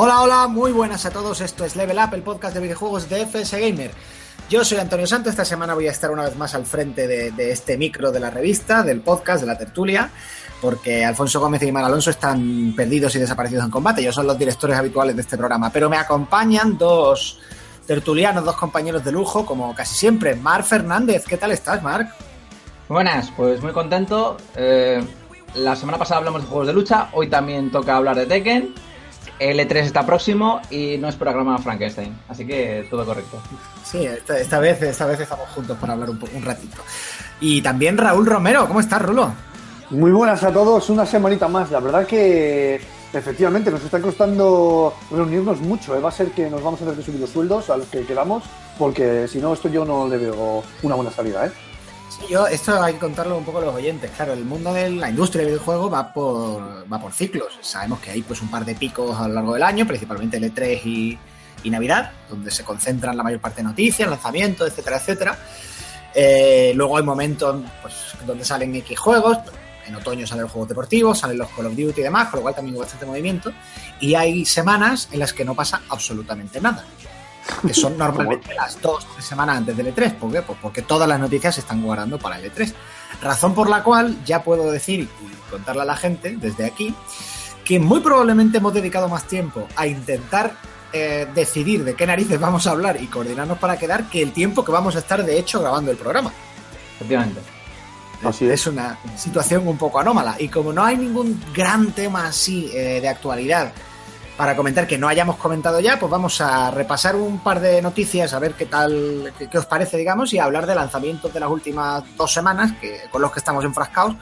Hola, hola, muy buenas a todos. Esto es Level Up, el podcast de videojuegos de FS Gamer. Yo soy Antonio Santo. Esta semana voy a estar una vez más al frente de, este micro de la revista, del podcast, de la tertulia, porque Alfonso Gómez y Iman Alonso están perdidos y desaparecidos en combate. Ellos son los directores habituales de este programa, pero me acompañan dos tertulianos, dos compañeros de lujo, como casi siempre. Marc Fernández, ¿qué tal estás, Marc? Buenas, pues muy contento. Eh, la semana pasada hablamos de juegos de lucha, hoy también toca hablar de Tekken el E3 está próximo y no es programa Frankenstein, así que todo correcto. Sí, esta, vez, esta vez estamos juntos para hablar un, un ratito. Y también Raúl Romero, ¿cómo estás, Rulo? Muy buenas a todos, una semanita más. La verdad que efectivamente nos está costando reunirnos mucho. ¿eh? Va a ser que nos vamos a tener que subir los sueldos a los que quedamos, porque si no, esto yo no le veo una buena salida. ¿eh? Yo, esto hay que contarlo un poco a los oyentes. Claro, el mundo de la industria del videojuego va por, va por ciclos. Sabemos que hay pues un par de picos a lo largo del año, principalmente el E3 y, Navidad, donde se concentran la mayor parte de noticias, lanzamientos, etcétera, etcétera. Eh, luego hay momentos pues, donde salen X juegos. En otoño salen los juegos deportivos, salen los Call of Duty y demás, con lo cual también hay bastante movimiento. Y hay semanas en las que no pasa absolutamente nada que son normalmente las dos tres semanas antes del E3. ¿Por qué? Pues porque todas las noticias se están guardando para el E3. Razón por la cual ya puedo decir y contarle a la gente desde aquí que muy probablemente hemos dedicado más tiempo a intentar eh, decidir de qué narices vamos a hablar y coordinarnos para quedar que el tiempo que vamos a estar de hecho grabando el programa. Efectivamente. Así es. una situación un poco anómala. Y como no hay ningún gran tema así eh, de actualidad para comentar que no hayamos comentado ya, pues vamos a repasar un par de noticias, a ver qué tal, qué, os parece, digamos, y a hablar de lanzamientos de las últimas dos semanas, que, con los que estamos enfrascados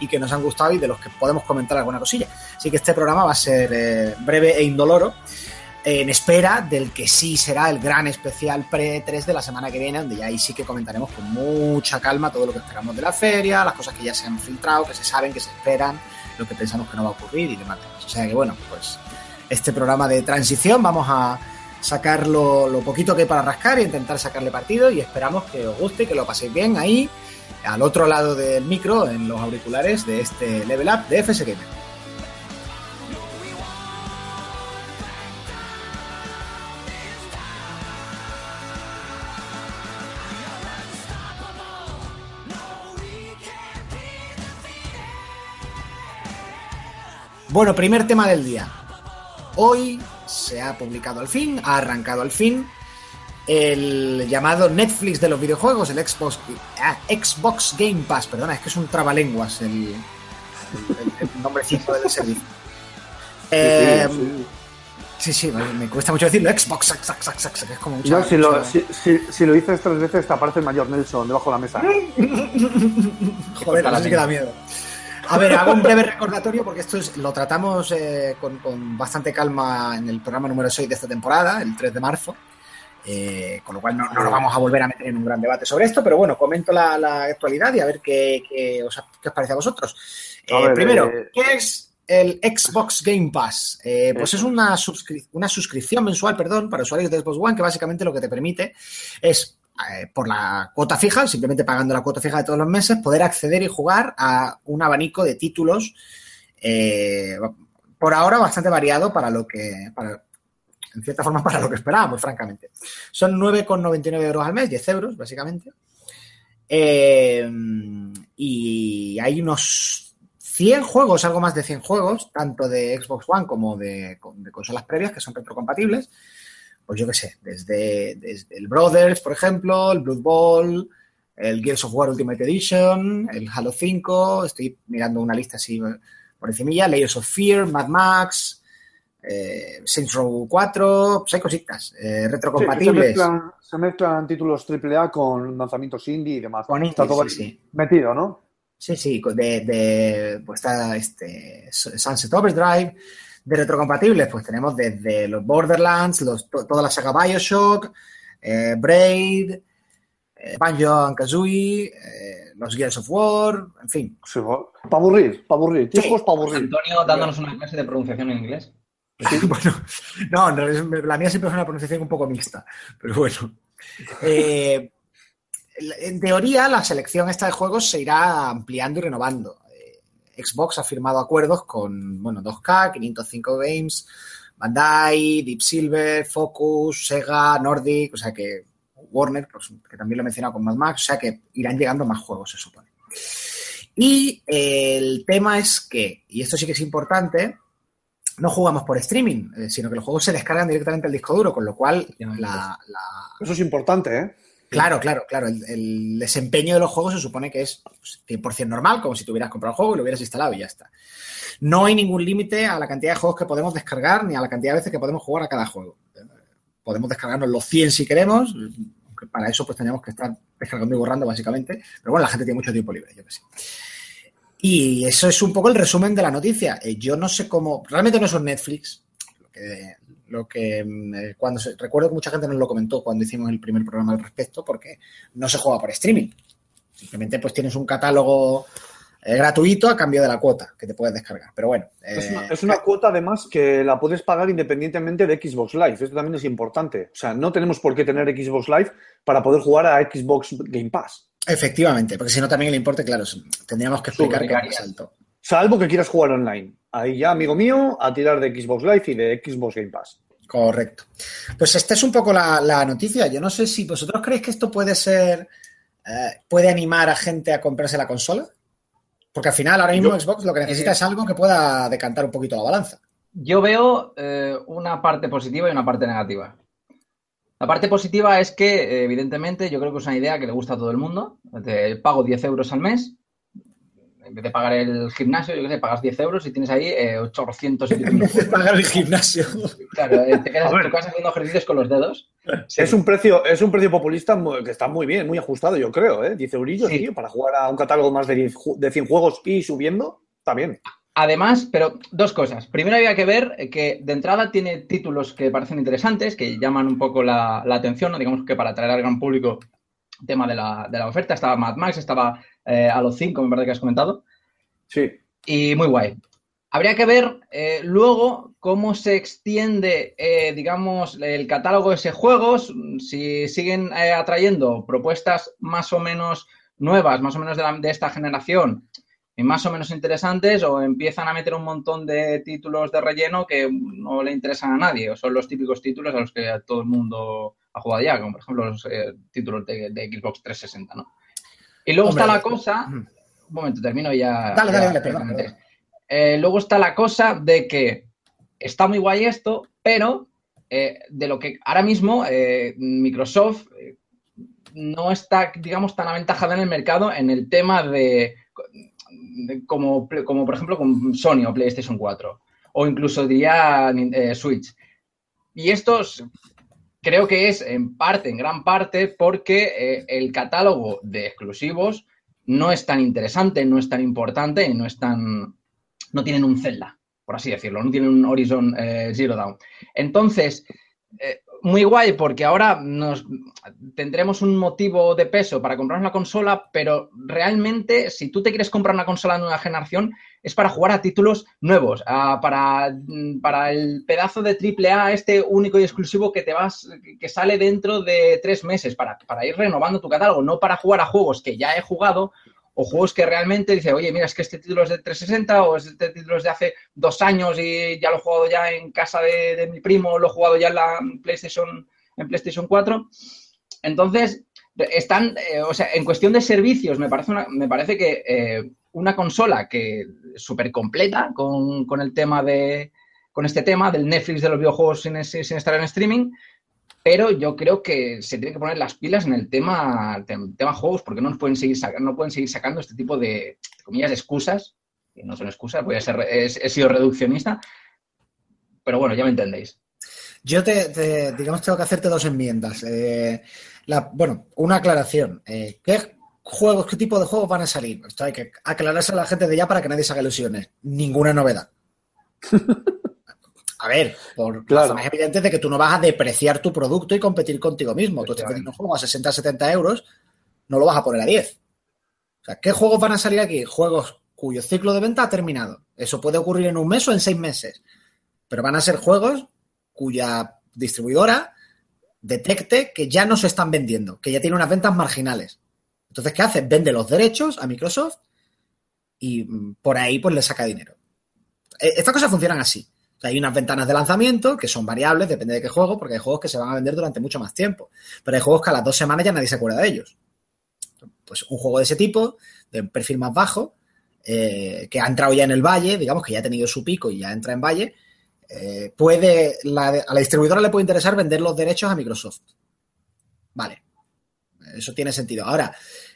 y que nos han gustado y de los que podemos comentar alguna cosilla. Así que este programa va a ser eh, breve e indoloro, en espera del que sí será el gran especial pre-3 de la semana que viene, donde ya ahí sí que comentaremos con mucha calma todo lo que esperamos de la feria, las cosas que ya se han filtrado, que se saben, que se esperan, lo que pensamos que no va a ocurrir y demás. O sea que bueno, pues este programa de transición. Vamos a sacar lo, poquito que hay para rascar e intentar sacarle partido y esperamos que os guste, que lo paséis bien ahí, al otro lado del micro, en los auriculares de este Level Up de FS Gamer. Bueno, primer tema del día. Hoy se ha publicado al fin, ha arrancado al fin el llamado Netflix de los videojuegos, el Xbox, ah, Xbox Game Pass, perdona, es que es un trabalenguas el, el, el nombrecito del servicio. Eh, sí, sí, me, cuesta mucho decirlo. Xbox, es como si, lo, si, lo dices tres veces te aparece el mayor Nelson debajo de la mesa. Joder, así que da miedo. A ver, hago un breve recordatorio porque esto es, lo tratamos eh, con, bastante calma en el programa número 6 de esta temporada, el 3 de marzo. Eh, con lo cual no, nos vamos a volver a meter en un gran debate sobre esto, pero bueno, comento la, actualidad y a ver qué, os, parece a vosotros. Eh, primero, ¿qué es el Xbox Game Pass? pues es una, una suscripción mensual, perdón, para usuarios de Xbox One que básicamente lo que te permite es por la cuota fija, simplemente pagando la cuota fija de todos los meses, poder acceder y jugar a un abanico de títulos eh, por ahora bastante variado para lo que, en cierta forma, para lo que esperábamos, francamente. Son 9,99 euros al mes, 10 euros, básicamente. Eh, y hay unos 100 juegos, algo más de 100 juegos, tanto de Xbox One como de consolas previas que son retrocompatibles pues yo qué sé, desde, el Brothers, por ejemplo, el Blood Bowl, el Gears of War Ultimate Edition, el Halo 5, estoy mirando una lista así por encima, Layers of Fear, Mad Max, eh, Saints Row 4, pues hay cositas, eh, retrocompatibles. se, mezclan, títulos AAA con lanzamientos indie y demás. Con Está todo sí, metido, ¿no? Sí, sí, de, de pues está este Sunset Overdrive, De retrocompatibles, pues tenemos desde los Borderlands, los, toda la saga Bioshock, eh, Braid, eh, Banjo Kazooie, eh, los Gears of War, en fin. para aburrir, para aburrir. Tiempos para aburrir. Antonio dándonos una clase de pronunciación en inglés. bueno, no, la mía siempre es una pronunciación un poco mixta, pero bueno. Eh, en teoría, la selección esta de juegos se irá ampliando y renovando. Eh, Xbox ha firmado acuerdos con, bueno, 2K, 505 Games, Bandai, Deep Silver, Focus, Sega, Nordic, o sea que Warner, pues, que también lo he mencionado con Mad Max, o sea que irán llegando más juegos, se supone. Y el tema es que, y esto sí que es importante, no jugamos por streaming, eh, sino que los juegos se descargan directamente al disco duro, con lo cual la, Eso es importante, ¿eh? Claro, claro, claro. El, desempeño de los juegos se supone que es 100% pues, normal, como si tuvieras comprado el juego y lo hubieras instalado y ya está. No hay ningún límite a la cantidad de juegos que podemos descargar ni a la cantidad de veces que podemos jugar a cada juego. Podemos descargarnos los 100 si queremos, aunque para eso pues tenemos que estar descargando y borrando básicamente. Pero bueno, la gente tiene mucho tiempo libre, yo que sé. Y eso es un poco el resumen de la noticia. Eh, yo no sé cómo, realmente no es un Netflix, lo que, mm, eh, cuando recuerdo que mucha gente nos lo comentó cuando hicimos el primer programa al respecto, porque no se juega por streaming. Simplemente pues tienes un catálogo eh, gratuito a cambio de la cuota que te puedes descargar. Pero bueno. es, una, cuota además que la puedes pagar independientemente de Xbox Live. Esto también es importante. O sea, no tenemos por qué tener Xbox Live para poder jugar a Xbox Game Pass. Efectivamente, porque si no también el importe, claro, tendríamos que explicar que es alto. Salvo que quieras jugar online. Ahí ya, amigo mío, a tirar de Xbox Live y de Xbox Game Pass. Correcto. Pues esta es un poco la, noticia. Yo no sé si vosotros creéis que esto puede ser, eh, puede animar a gente a comprarse la consola. Porque al final, ahora mismo Xbox lo que necesita es algo que pueda decantar un poquito la balanza. Yo veo eh, una parte positiva y una parte negativa. La parte positiva es que, evidentemente, yo creo que es una idea que le gusta a todo el mundo. Te pago 10 euros al mes. En vez de pagar el gimnasio, yo qué sé, pagas 10 euros y tienes ahí eh, 800 En vez de pagar el gimnasio. Claro, eh, te quedas en tu casa haciendo ejercicios con los dedos. Es, un precio, es un precio populista que está muy bien, muy ajustado, yo creo. ¿eh? 10 eurillos, tío, para jugar a un catálogo más de, de 100 juegos y subiendo, está bien. Además, pero dos cosas. Primero había que ver que de entrada tiene títulos que parecen interesantes, que llaman un poco la, atención, digamos que para atraer al gran público tema de la, oferta. Estaba Mad Max, estaba eh, a los 5, me parece que has comentado. Sí. Y muy guay. Habría que ver eh, luego cómo se extiende, eh, digamos, el catálogo de ese juegos, si siguen atrayendo propuestas más o menos nuevas, más o menos de, de esta generación, más o menos interesantes o empiezan a meter un montón de títulos de relleno que no le interesan a nadie o son los típicos títulos a los que todo el mundo ha jugado ya, como por ejemplo los eh, títulos de, Xbox 360, ¿no? Y luego está la cosa, un momento, termino ya. Dale, dale, dale, eh, luego está la cosa de que está muy guay esto, pero eh, de lo que ahora mismo Microsoft no está, digamos, tan aventajada en el mercado en el tema de como, como por ejemplo con Sony o PlayStation 4, o incluso diría eh, Switch. Y esto creo que es en parte, en gran parte, porque eh, el catálogo de exclusivos no es tan interesante, no es tan importante no es tan. no tienen un Zelda, por así decirlo, no tienen un Horizon eh, Zero Dawn. Entonces, muy guay porque ahora nos tendremos un motivo de peso para comprar una consola, pero realmente si tú te quieres comprar una consola de nueva generación es para jugar a títulos nuevos, para, para el pedazo de AAA este único y exclusivo que te vas que sale dentro de tres meses para, para ir renovando tu catálogo, no para jugar a juegos que ya he jugado o juegos que realmente dice, oye, mira, es que este título es de 360 o este título es de hace dos años y ya lo he jugado ya en casa de, mi primo, lo he jugado ya en la PlayStation, en PlayStation 4. Entonces, están, eh, o sea, en cuestión de servicios, me parece, me parece que eh, una consola que súper completa con, el tema de, con este tema del Netflix de los videojuegos sin, sin estar en streaming, pero yo creo que se tiene que poner las pilas en el tema, tema juegos porque no nos pueden seguir sacando, no pueden seguir sacando este tipo de, comillas, excusas, que no son excusas, voy a ser, he, sido reduccionista, pero bueno, ya me entendéis. Yo te, digamos, tengo que hacerte dos enmiendas. Eh, bueno, una aclaración. Eh, ¿Qué juegos, qué tipo de juegos van a salir? Esto hay que aclararse a la gente de ya para que nadie se haga ilusiones. Ninguna novedad. A ver, por claro. más evidente de que tú no vas a depreciar tu producto y competir contigo mismo. Tú estás vendiendo un juego a 60, 70 euros, no lo vas a poner a 10. O sea, ¿qué juegos van a salir aquí? Juegos cuyo ciclo de venta ha terminado. Eso puede ocurrir en un mes o en seis meses. Pero van a ser juegos cuya distribuidora detecte que ya no se están vendiendo, que ya tiene unas ventas marginales. Entonces, ¿qué hace? Vende los derechos a Microsoft y mm, por ahí pues le saca dinero. E, estas cosas funcionan así. Hay unas ventanas de lanzamiento que son variables, depende de qué juego, porque hay juegos que se van a vender durante mucho más tiempo. Pero hay juegos que a las dos semanas ya nadie se acuerda de ellos. Pues un juego de ese tipo, de perfil más bajo, eh, que ha entrado ya en el valle, digamos que ya ha tenido su pico y ya entra en valle, eh, puede, a la distribuidora le puede interesar vender los derechos a Microsoft. Vale. Eso tiene sentido. Ahora,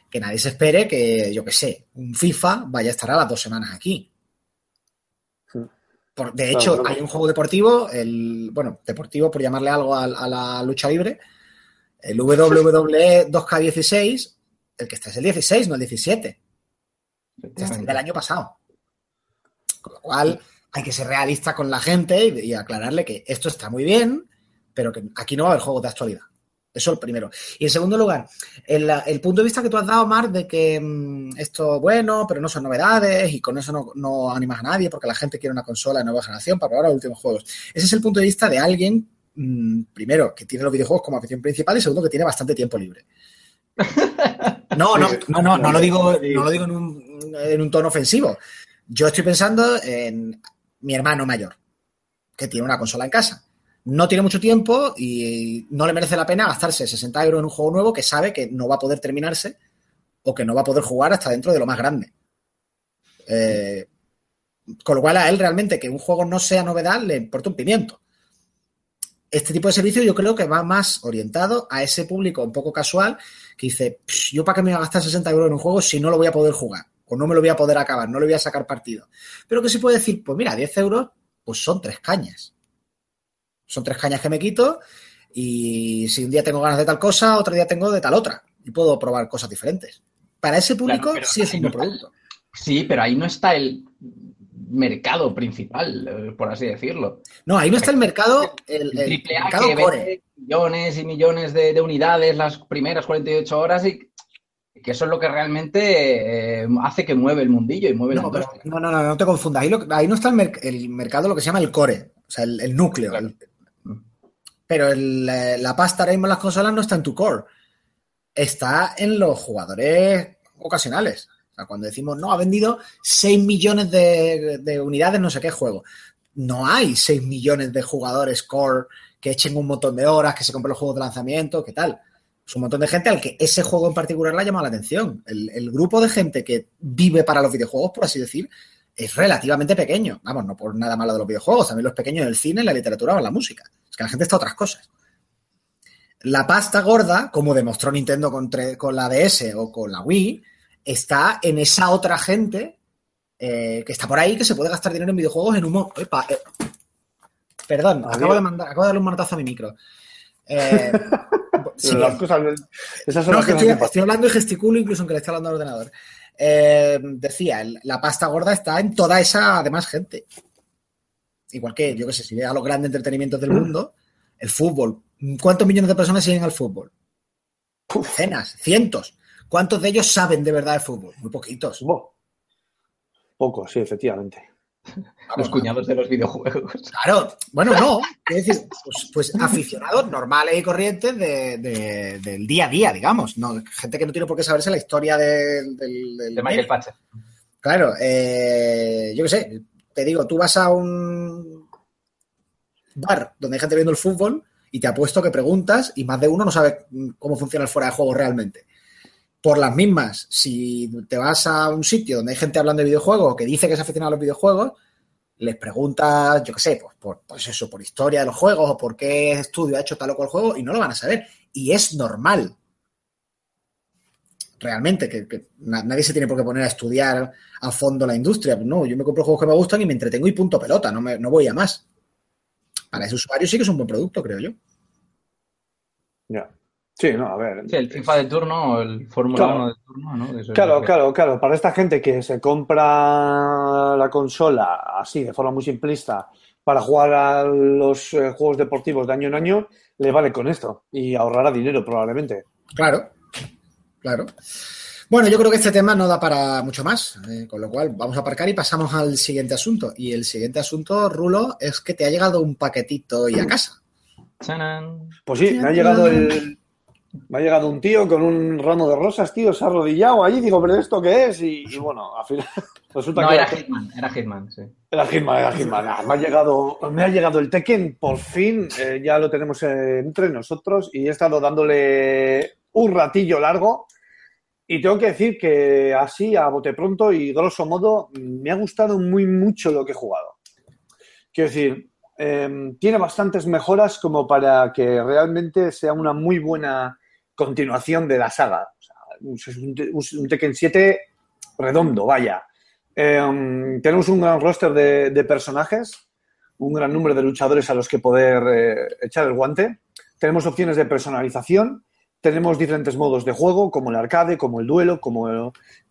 que nadie se espere que, yo que sé, un FIFA vaya a estar a las dos semanas aquí. De hecho, hay un juego deportivo, el, bueno, deportivo por llamarle algo a, la lucha libre, el WWE 2K16, el que está es el 16, no el 17. Es del año pasado. Con lo cual, hay que ser realista con la gente y, aclararle que esto está muy bien, pero que aquí no va a haber juegos de actualidad. Eso es el primero. Y en segundo lugar, el, punto de vista que tú has dado, Mar, de que mm, esto bueno, pero no son novedades y con eso no, animas a nadie porque la gente quiere una consola de nueva generación para probar los últimos juegos. Ese es el punto de vista de alguien, mm, primero, que tiene los videojuegos como afición principal y segundo, que tiene bastante tiempo libre. No, no, no, no, no lo digo, no lo digo en un, en un tono ofensivo. Yo estoy pensando en mi hermano mayor, que tiene una consola en casa no tiene mucho tiempo y no le merece la pena gastarse 60 euros en un juego nuevo que sabe que no va a poder terminarse o que no va a poder jugar hasta dentro de lo más grande. Eh, con lo cual a él realmente que un juego no sea novedad le importa un pimiento. Este tipo de servicio yo creo que va más orientado a ese público un poco casual que dice, yo para qué me voy a gastar 60 euros en un juego si no lo voy a poder jugar o no me lo voy a poder acabar, no le voy a sacar partido. Pero que se puede decir, pues mira, 10 euros, pues son tres cañas. Son tres cañas que me quito y si un día tengo ganas de tal cosa, otro día tengo de tal otra. Y puedo probar cosas diferentes. Para ese público sí es un buen producto. Sí, pero ahí no está el mercado principal, eh, por así decirlo. No, ahí no está el mercado, el, mercado core. Millones y millones de, unidades las primeras 48 horas y que eso es lo que realmente eh, hace que mueve el mundillo y mueve no, no, no, no, no te confundas. Ahí, no está el, el, mercado, lo que se llama el core, o sea, el, núcleo, pero eh, la pasta ahora mismo las consolas no está en tu core. Está en los jugadores ocasionales. O sea, cuando decimos, no, ha vendido 6 millones de, unidades, no sé qué juego. No hay 6 millones de jugadores core que echen un montón de horas, que se compren los juegos de lanzamiento, ¿qué tal? Es un montón de gente al que ese juego en particular le ha llamado la atención. El, el, grupo de gente que vive para los videojuegos, por así decir, es relativamente pequeño. Vamos, no por nada malo de los videojuegos, también los pequeños del cine, la literatura o la música. Es que la gente está a otras cosas. La pasta gorda, como demostró Nintendo con, con la DS o con la Wii, está en esa otra gente eh, que está por ahí que se puede gastar dinero en videojuegos en un... Eh, perdón, acabo de, mandar, acabo de darle un manotazo a mi micro. Eh, estoy, hablando y gesticulo incluso aunque le esté hablando al ordenador. Decía, la pasta gorda está en toda esa además gente. Igual que, yo qué sé, si ve a los grandes entretenimientos del mundo, el fútbol. ¿Cuántos millones de personas siguen al fútbol? Cenas, cientos. ¿Cuántos de ellos saben de verdad de fútbol? Muy poquitos. Pocos, sí, efectivamente. Los cuñados de los videojuegos. Claro, bueno, no. Es decir, pues, pues aficionados normales y corrientes del día a día, digamos. No, gente que no tiene por qué saberse la historia del. de Michael Patcher. Claro, eh, yo qué sé, te digo, tú vas a un bar donde hay gente viendo el fútbol y te apuesto que preguntas y más de uno no sabe cómo funciona el fuera de juego realmente. Por las mismas, si te vas a un sitio donde hay gente hablando de videojuegos que dice que es aficionado a los videojuegos, les preguntas, yo qué sé, pues, por, pues eso, por historia de los juegos o por qué estudio ha hecho tal o cual juego y no lo van a saber. Y es normal realmente, que, nadie se tiene por qué poner a estudiar a fondo la industria. No, yo me compro juegos que me gustan y me entretengo y punto pelota, no, me, no voy a más. Para ese usuario sí que es un buen producto, creo yo. Ya. Sí, no, a ver. Sí, el FIFA de turno, el Fórmula 1 de turno, ¿no? claro, claro, claro. Para esta gente que se compra la consola así, de forma muy simplista, para jugar a los eh, juegos deportivos de año en año, le vale con esto y ahorrará dinero probablemente. Claro, claro. Bueno, yo creo que este tema no da para mucho más, eh, con lo cual vamos a aparcar y pasamos al siguiente asunto. Y el siguiente asunto, Rulo, es que te ha llegado un paquetito y a casa. Pues sí, me ha llegado el, me ha llegado un tío con un ramo de rosas, tío, se ha arrodillado allí, digo, pero ¿esto qué es? Y, bueno, al final resulta no, era Hitman, era Hitman, sí. Era Hitman, era Hitman. Ah, me, ha llegado, me ha llegado el Tekken, por fin, eh, ya lo tenemos entre nosotros y he estado dándole un ratillo largo y tengo que decir que así, a bote pronto y grosso modo, me ha gustado muy mucho lo que he jugado. Quiero decir, em, tiene bastantes mejoras como para que realmente sea una muy buena continuación de la saga. es un, Tekken 7 redondo, vaya. Em, tenemos un gran roster de, personajes, un gran número de luchadores a los que poder eh, echar el guante. Tenemos opciones de personalización. Tenemos diferentes modos de juego, como el arcade, como el duelo, como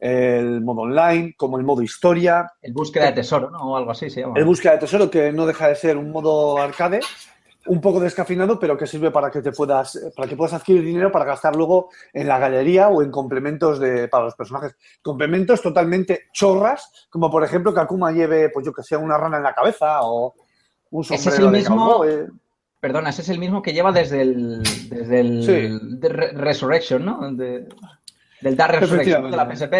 el, modo online, como el modo historia. El búsqueda de tesoro, ¿no? O algo así se llama. El búsqueda de tesoro, que no deja de ser un modo arcade, un poco descafinado, pero que sirve para que te puedas, para que puedas adquirir dinero para gastar luego en la galería o en complementos de, para los personajes. Complementos totalmente chorras, como por ejemplo que Akuma lleve, pues yo que sé, una rana en la cabeza o un sombrero ¿Ese es el mismo, Perdona, ese es el mismo que lleva desde el, desde el Resurrection, ¿no? del Dark Resurrection de la PSP.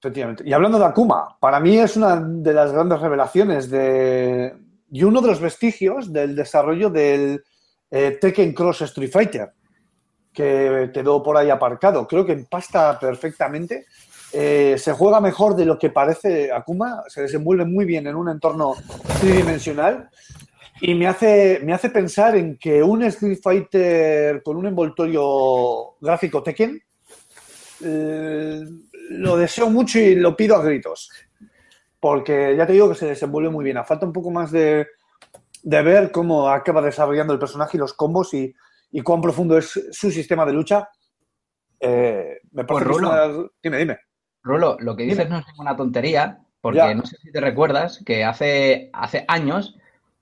Efectivamente. Y hablando de Akuma, para mí es una de las grandes revelaciones de, y uno de los vestigios del desarrollo del eh, Tekken Cross Street Fighter, que quedó por ahí aparcado. Creo que empasta perfectamente. Eh, se juega mejor de lo que parece Akuma, se desenvuelve muy bien en un entorno tridimensional y me hace, me hace pensar en que un Street Fighter con un envoltorio gráfico Tekken eh, lo deseo mucho y lo pido a gritos porque ya te digo que se desenvuelve muy bien. A falta un poco más de, ver cómo acaba desarrollando el personaje y los combos y, cuán profundo es su sistema de lucha. Eh, me pues Rulo, Dime, dime. Rulo, lo que dices no es ninguna tontería, porque no sé si te recuerdas que hace, hace años,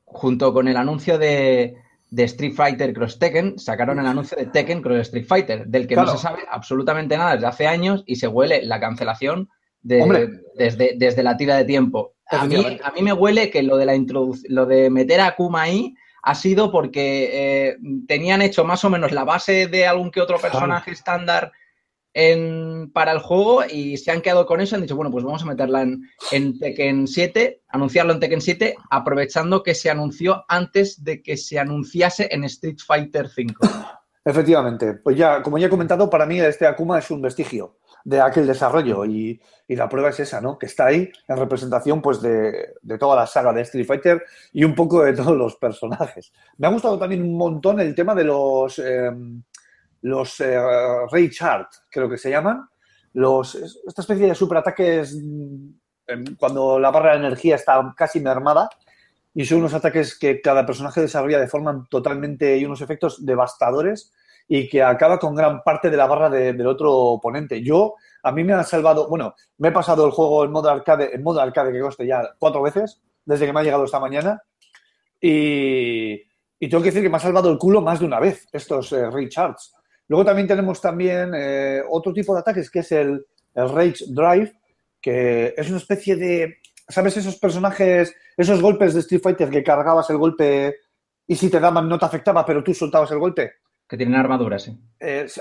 junto con el anuncio de, Street Fighter Cross Tekken, sacaron el anuncio de Tekken Cross Street Fighter, del que no se sabe absolutamente nada desde hace años y se huele la cancelación desde, desde la tira de tiempo. A mí, a mí me huele que lo de, la lo de meter a Kuma ahí ha sido porque eh, tenían hecho más o menos la base de algún que otro personaje estándar en, para el juego y se han quedado con eso. Han dicho, bueno, pues vamos a meterla en, en, Tekken 7, anunciarlo en Tekken 7, aprovechando que se anunció antes de que se anunciase en Street Fighter 5. Efectivamente, pues ya, como ya he comentado, para mí este Akuma es un vestigio de aquel desarrollo y, la prueba es esa, ¿no? Que está ahí en representación pues de, toda la saga de Street Fighter y un poco de todos los personajes. Me ha gustado también un montón el tema de los em, los eh, Ray Chart, creo que se llaman, los esta especie de superataques em, cuando la barra de energía está casi mermada y son unos ataques que cada personaje desarrolla de forma totalmente y unos efectos devastadores y que acaba con gran parte de la barra del otro oponente. Yo, a mí me han salvado, bueno, me he pasado el juego en modo arcade, en modo arcade que coste ya cuatro veces, desde que me ha llegado esta mañana, y, tengo que decir que me ha salvado el culo más de una vez estos eh, recharts. Luego también tenemos también eh, otro tipo de ataques que es el, el Rage Drive, que es una especie de, ¿sabes? Esos personajes, esos golpes de Street Fighter que cargabas el golpe y si te daban no te afectaba, pero tú soltabas el golpe. Que tienen armaduras,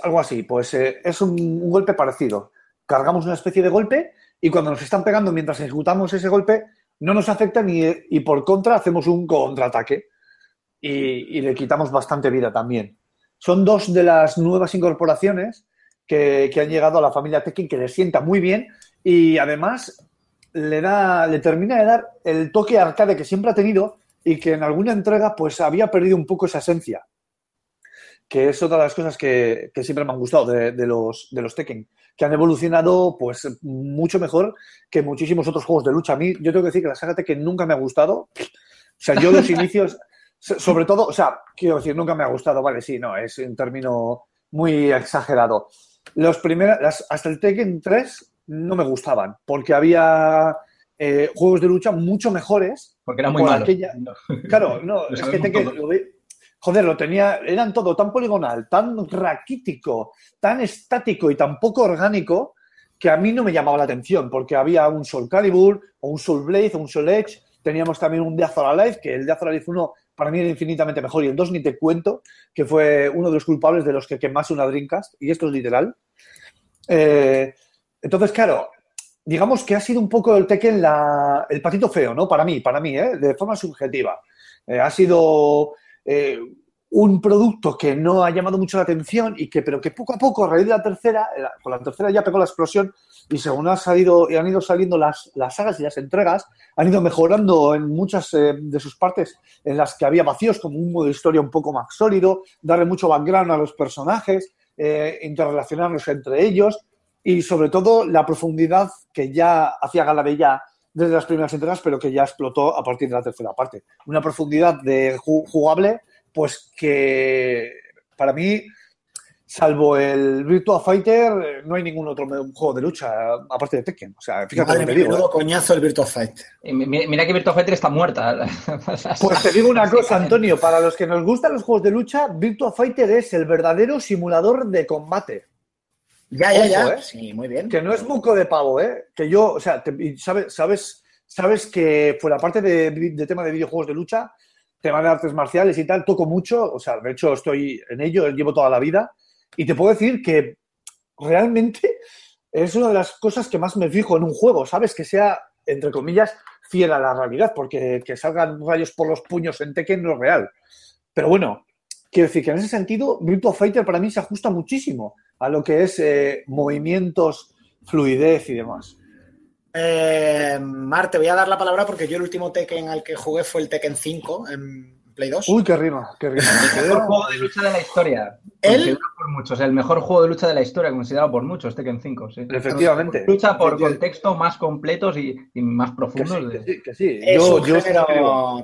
algo así, pues eh, es un, golpe parecido. Cargamos una especie de golpe y cuando nos están pegando mientras ejecutamos ese golpe, no nos afecta ni, y por contra hacemos un contraataque y, le quitamos bastante vida también. Son dos de las nuevas incorporaciones que, han llegado a la familia Tekken que le sienta muy bien y además le da, le termina de dar el toque arcade que siempre ha tenido y que en alguna entrega pues había perdido un poco esa esencia que es otra de las cosas que, siempre me han gustado de, los, de los Tekken, que han evolucionado pues mucho mejor que muchísimos otros juegos de lucha. A mí, yo tengo que decir que la saga Tekken nunca me ha gustado. O sea, yo los inicios, sobre todo, o sea, quiero decir, nunca me ha gustado, vale, sí, no, es un término muy exagerado. Los primeros, hasta el Tekken 3 no me gustaban, porque había eh, juegos de lucha mucho mejores. Porque eran muy malos. Claro, no, es que Tekken, joder, lo tenía, eran todo tan poligonal, tan raquítico, tan estático y tan poco orgánico que a mí no me llamaba la atención, porque había un Soul Calibur, o un Soul Blade, o un Soul Edge, teníamos también un Death Alive, que el Death Alive 1 para mí era infinitamente mejor, y el 2 ni te cuento, que fue uno de los culpables de los que quemase una Dreamcast, y esto es literal. Eh, entonces, claro, digamos que ha sido un poco el Tekken la, el patito feo, ¿no? Para mí, para mí, ¿eh? de forma subjetiva. Eh, ha sido eh, un producto que no ha llamado mucho la atención y que, pero que poco a poco, a raíz de la tercera, eh, con la tercera ya pegó la explosión y según ha salido, han ido saliendo las, las sagas y las entregas, han ido mejorando en muchas eh, de sus partes en las que había vacíos, como un modo de historia un poco más sólido, darle mucho background a los personajes, interrelacionarnos entre ellos y sobre todo la profundidad que ya hacía gala de ya desde las primeras entregas, pero que ya explotó a partir de la tercera parte. Una profundidad de jugable, pues que para mí, salvo el Virtua Fighter, no hay ningún otro juego de lucha aparte de Tekken. O sea, fíjate Madre, te digo. ¿eh? coñazo el Virtua Fighter. Mira que Virtua Fighter está muerta. Pues te digo una cosa, Antonio, para los que nos gustan los juegos de lucha, Virtua Fighter es el verdadero simulador de combate. Ya, ya, ya. ¿eh? Sí, muy bien. Que no es buco de pavo, ¿eh? Que yo, o sea, sabes, sabes, sabes que fuera parte de, tema de videojuegos de lucha, tema de artes marciales y tal, toco mucho, o sea, de hecho estoy en ello, llevo toda la vida, y te puedo decir que realmente es una de las cosas que más me fijo en un juego, ¿sabes? Que sea, entre comillas, fiel a la realidad, porque que salgan rayos por los puños en Tekken no es real. Pero bueno, quiero decir que en ese sentido, Virtua Fighter para mí se ajusta muchísimo a lo que es eh, movimientos, fluidez y demás. Eh, Mar, te voy a dar la palabra porque yo el último Tekken al que jugué fue el Tekken 5 en Play 2. Uy, qué rima, qué rima. El mejor juego de lucha de la historia. ¿El? por muchos. El mejor juego de lucha de la historia, considerado por muchos, Tekken 5. Sí. Efectivamente. Lucha por contextos más completos y, más profundos. Que sí, que sí. Es yo, yo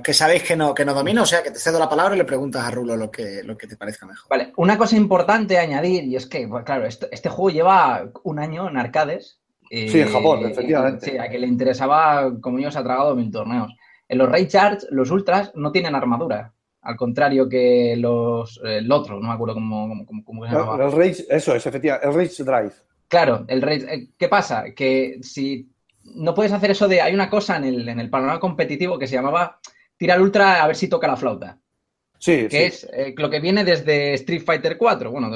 que sabéis que no, que no domino, o sea, que te cedo la palabra y le preguntas a Rulo lo que, lo que te parezca mejor. Vale, una cosa importante a añadir, y es que, pues, claro, este, este juego lleva un año en arcades. sí, en Japón, efectivamente. sí, a que le interesaba, como yo, se ha tragado mil torneos. En los Ray Charge, los Ultras no tienen armadura al contrario que los el otro, no me acuerdo cómo, cómo, se llamaba. El, Rage, eso es, efectivamente, el Rage Drive. Claro, el Rage. Eh, ¿Qué pasa? Que si no puedes hacer eso de. Hay una cosa en el, en el panorama competitivo que se llamaba tirar ultra a ver si toca la flauta. Sí. Que es eh, lo que viene desde Street Fighter 4. Bueno,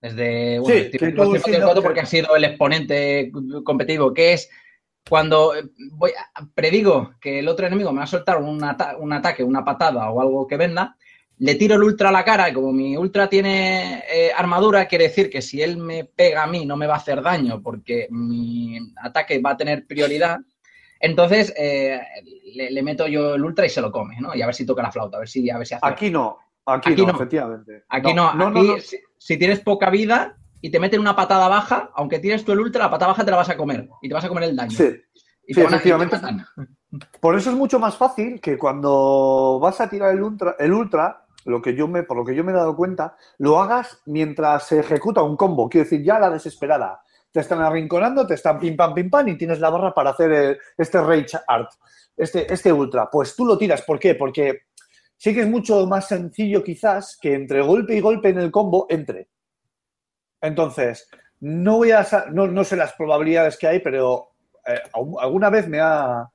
desde, bueno, Street Fighter 4 porque ha sido el exponente competitivo, que es cuando eh, voy predigo que el otro enemigo me va a soltar un, ataque, una patada o algo que venda, le tiro el ultra a la cara y como mi ultra tiene eh, armadura, quiere decir que si él me pega a mí no me va a hacer daño porque mi ataque va a tener prioridad. Entonces eh, le, meto yo el ultra y se lo come, ¿no? Y a ver si toca la flauta, a ver si, a ver si hace. Aquí no, aquí, no, efectivamente. Aquí no, aquí si, tienes poca vida, y te meten una patada baja, aunque tienes tú el ultra, la patada baja te la vas a comer y te vas a comer el daño. Sí, efectivamente. Por eso es mucho más fácil que cuando vas a tirar el ultra, el ultra, lo que yo me, por lo que yo me he dado cuenta, lo hagas mientras se ejecuta un combo. Quiero decir, ya la desesperada. Te están arrinconando, te están pim pam pim pam y tienes la barra para hacer este Rage Art, este, este ultra. Pues tú lo tiras. ¿Por qué? Porque sí que es mucho más sencillo quizás que entre golpe y golpe en el combo entre. Entonces, no voy a no, sé las probabilidades que hay, pero eh, alguna vez me ha,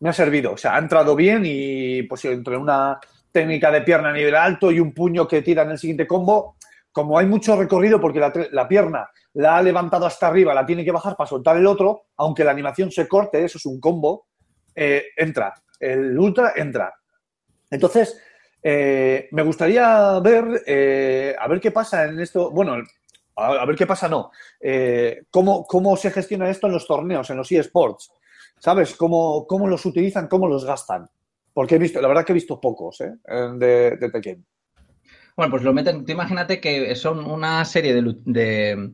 me ha servido. O sea, ha entrado bien y pues entre una técnica de pierna a nivel alto y un puño que tira en el siguiente combo, como hay mucho recorrido porque la, pierna la ha levantado hasta arriba, la tiene que bajar para soltar el otro, aunque la animación se corte, eso es un combo, eh, entra. El ultra entra. Entonces, eh, me gustaría ver, a ver qué pasa en esto. Bueno, a, ver qué pasa, no. Eh, ¿cómo, ¿Cómo se gestiona esto en los torneos, en los eSports? ¿Sabes? ¿Cómo, ¿Cómo los utilizan, cómo los gastan? Porque he visto, la verdad que he visto pocos ¿eh? de, de Tekken. Bueno, pues lo meten, tú imagínate que son una serie de,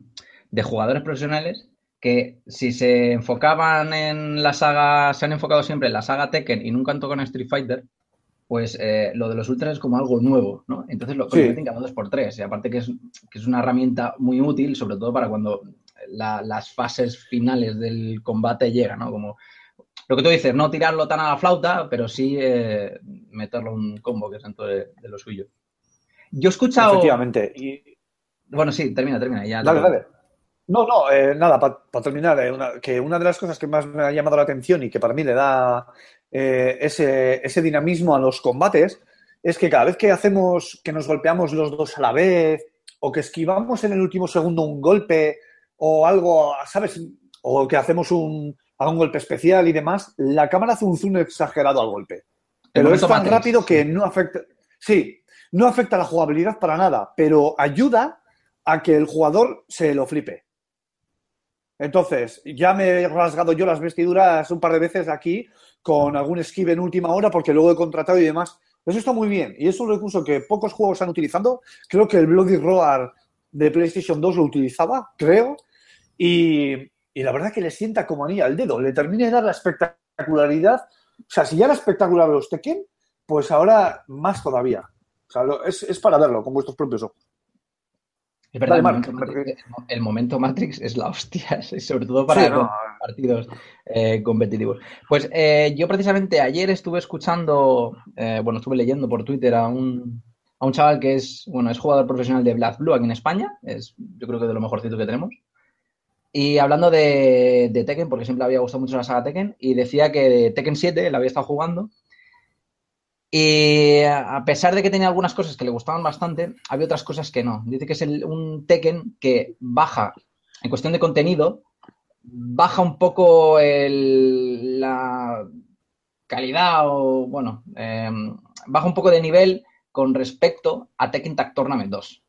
de, jugadores profesionales que si se enfocaban en la saga, se han enfocado siempre en la saga Tekken y nunca han tocado en Street Fighter, pues eh, lo de los ultras es como algo nuevo, ¿no? Entonces lo meten cada dos por tres. Y aparte que es, que es una herramienta muy útil, sobre todo para cuando las fases finales del combate llegan, ¿no? Como lo que tú dices, no tirarlo tan a la flauta, pero sí eh, meterlo un combo que es dentro de, lo suyo. Yo he escuchado. Efectivamente. Y... Bueno, sí, termina, termina. Ya dale, dale. No, no, eh, nada, para terminar, eh, que una de las cosas que más me ha llamado la atención y que para mí le da ese, ese dinamismo a los combates es que cada vez que hacemos, que nos golpeamos los dos a la vez, o que esquivamos en el último segundo un golpe, o algo, ¿sabes? O que hacemos un, un golpe especial y demás, la cámara hace un zoom exagerado al golpe. Pero es tan rápido que no afecta. Sí, no afecta la jugabilidad para nada, pero ayuda a que el jugador se lo flipe. Entonces, ya me he rasgado yo las vestiduras un par de veces aquí con algún esquive en última hora porque luego he contratado y demás. Eso está muy bien y es un recurso que pocos juegos están utilizando. Creo que el Bloody Roar de PlayStation 2 lo utilizaba, creo. Y, y la verdad que le sienta como anilla al dedo, le termina de dar la espectacularidad. O sea, si ya era espectacular los Tekken, pues ahora más todavía. O sea, es, para verlo con vuestros propios ojos. Es verdad, el, momento Matrix, es la hostia, sobre todo para partidos eh, competitivos. Pues eh, yo precisamente ayer estuve escuchando, eh, bueno, estuve leyendo por Twitter a un, a un chaval que es, bueno, es jugador profesional de Black Blue aquí en España, es yo creo que de lo mejorcito que tenemos. Y hablando de, Tekken, porque siempre le había gustado mucho la saga Tekken, y decía que Tekken 7 la había estado jugando. Y a pesar de que tenía algunas cosas que le gustaban bastante, había otras cosas que no. Dice que es un Tekken que baja, en cuestión de contenido, baja un poco la calidad o, bueno, em, baja un poco de nivel con respecto a Tekken Tag Tournament 2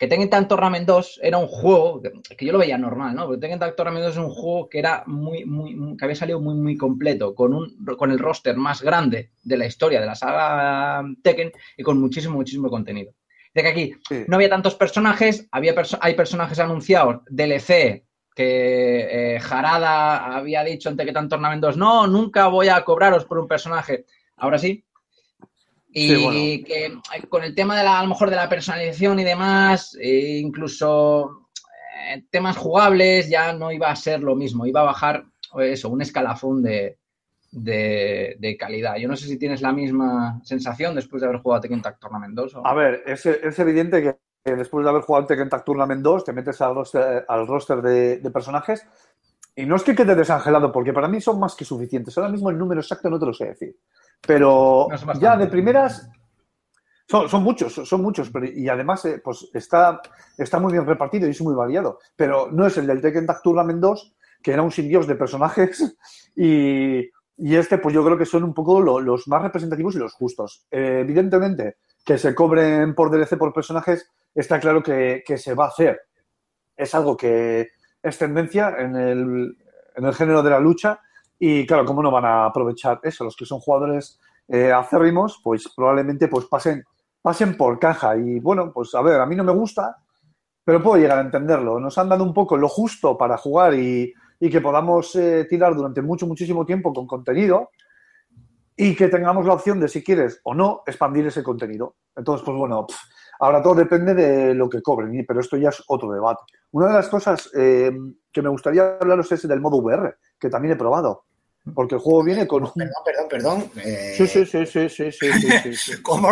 que Tekken Tag Tournament 2 era un juego que, yo lo veía normal, ¿no? Porque Tekken Tag Tournament 2 es un juego que era muy, muy, que había salido muy, muy completo, con un, con el roster más grande de la historia de la saga Tekken y con muchísimo, muchísimo contenido. De que aquí no había tantos personajes, había hay personajes anunciados, DLC, que eh, Jarada había dicho en Tekken Tag Tournament 2, no, nunca voy a cobraros por un personaje. Ahora sí, y que eh, con el tema de la, a lo mejor de la personalización y demás, e incluso eh, temas jugables, ya no iba a ser lo mismo, iba a bajar eso, un escalafón de, de, calidad. Yo no sé si tienes la misma sensación después de haber jugado Tekken Tag Tournament 2. A ver, es, es evidente que, después de haber jugado Tekken Tag Tournament 2 te metes al roster, al roster de, personajes y no es que quede desangelado, porque para mí son más que suficientes. Ahora mismo el número exacto no te lo sé decir. Pero ya de primeras son, muchos, son muchos, pero, y además eh, pues está, está muy bien repartido y es muy variado. Pero no es el del Tekken Tag Tournament 2, que era un sin de personajes, y, este, pues yo creo que son un poco los más representativos y los justos. Eh, evidentemente, que se cobren por DLC por personajes, está claro que, se va a hacer. Es algo que es tendencia en el, en el género de la lucha y claro, ¿cómo no van a aprovechar eso? Los que son jugadores eh, acérrimos, pues probablemente pues pasen, pasen por caja. Y bueno, pues a ver, a mí no me gusta, pero puedo llegar a entenderlo. Nos han dado un poco lo justo para jugar y, que podamos eh, tirar durante mucho, muchísimo tiempo con contenido y que tengamos la opción de, si quieres o no, expandir ese contenido. Entonces, pues bueno, ahora todo depende de lo que cobren, pero esto ya es otro debate. Una de las cosas eh, que me gustaría hablaros es del modo VR, que también he probado. Porque el juego viene con Perdón, perdón, perdón. Eh, sí, sí, sí, sí, sí, sí, sí, ¿Cómo?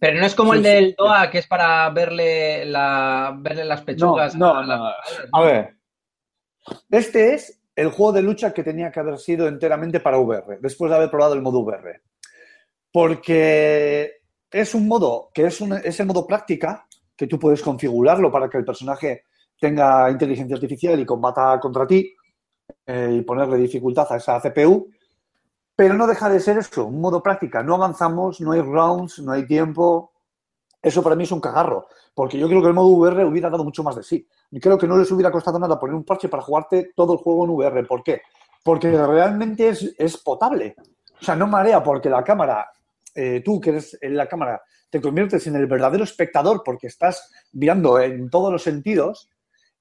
Pero no es como el del DOA, que es para verle, la, verle las pechugas. No, no, A ver. Este es el juego de lucha que tenía que haber sido enteramente para VR, después de haber probado el modo VR. Porque es un modo que es, un, es el modo práctica, que tú puedes configurarlo para que el personaje tenga inteligencia artificial y combata contra ti eh, y ponerle dificultad a esa CPU, pero no deja de ser eso, un modo práctica. No avanzamos, no hay rounds, no hay tiempo. Eso para mí es un cagarro, porque yo creo que el modo VR hubiera dado mucho más de sí. Y creo que no les hubiera costado nada poner un parche para jugarte todo el juego en VR. ¿Por qué? Porque realmente es, potable. O sea, no marea porque la cámara, eh, tú que eres en la cámara, te conviertes en el verdadero espectador porque estás viendo en todos los sentidos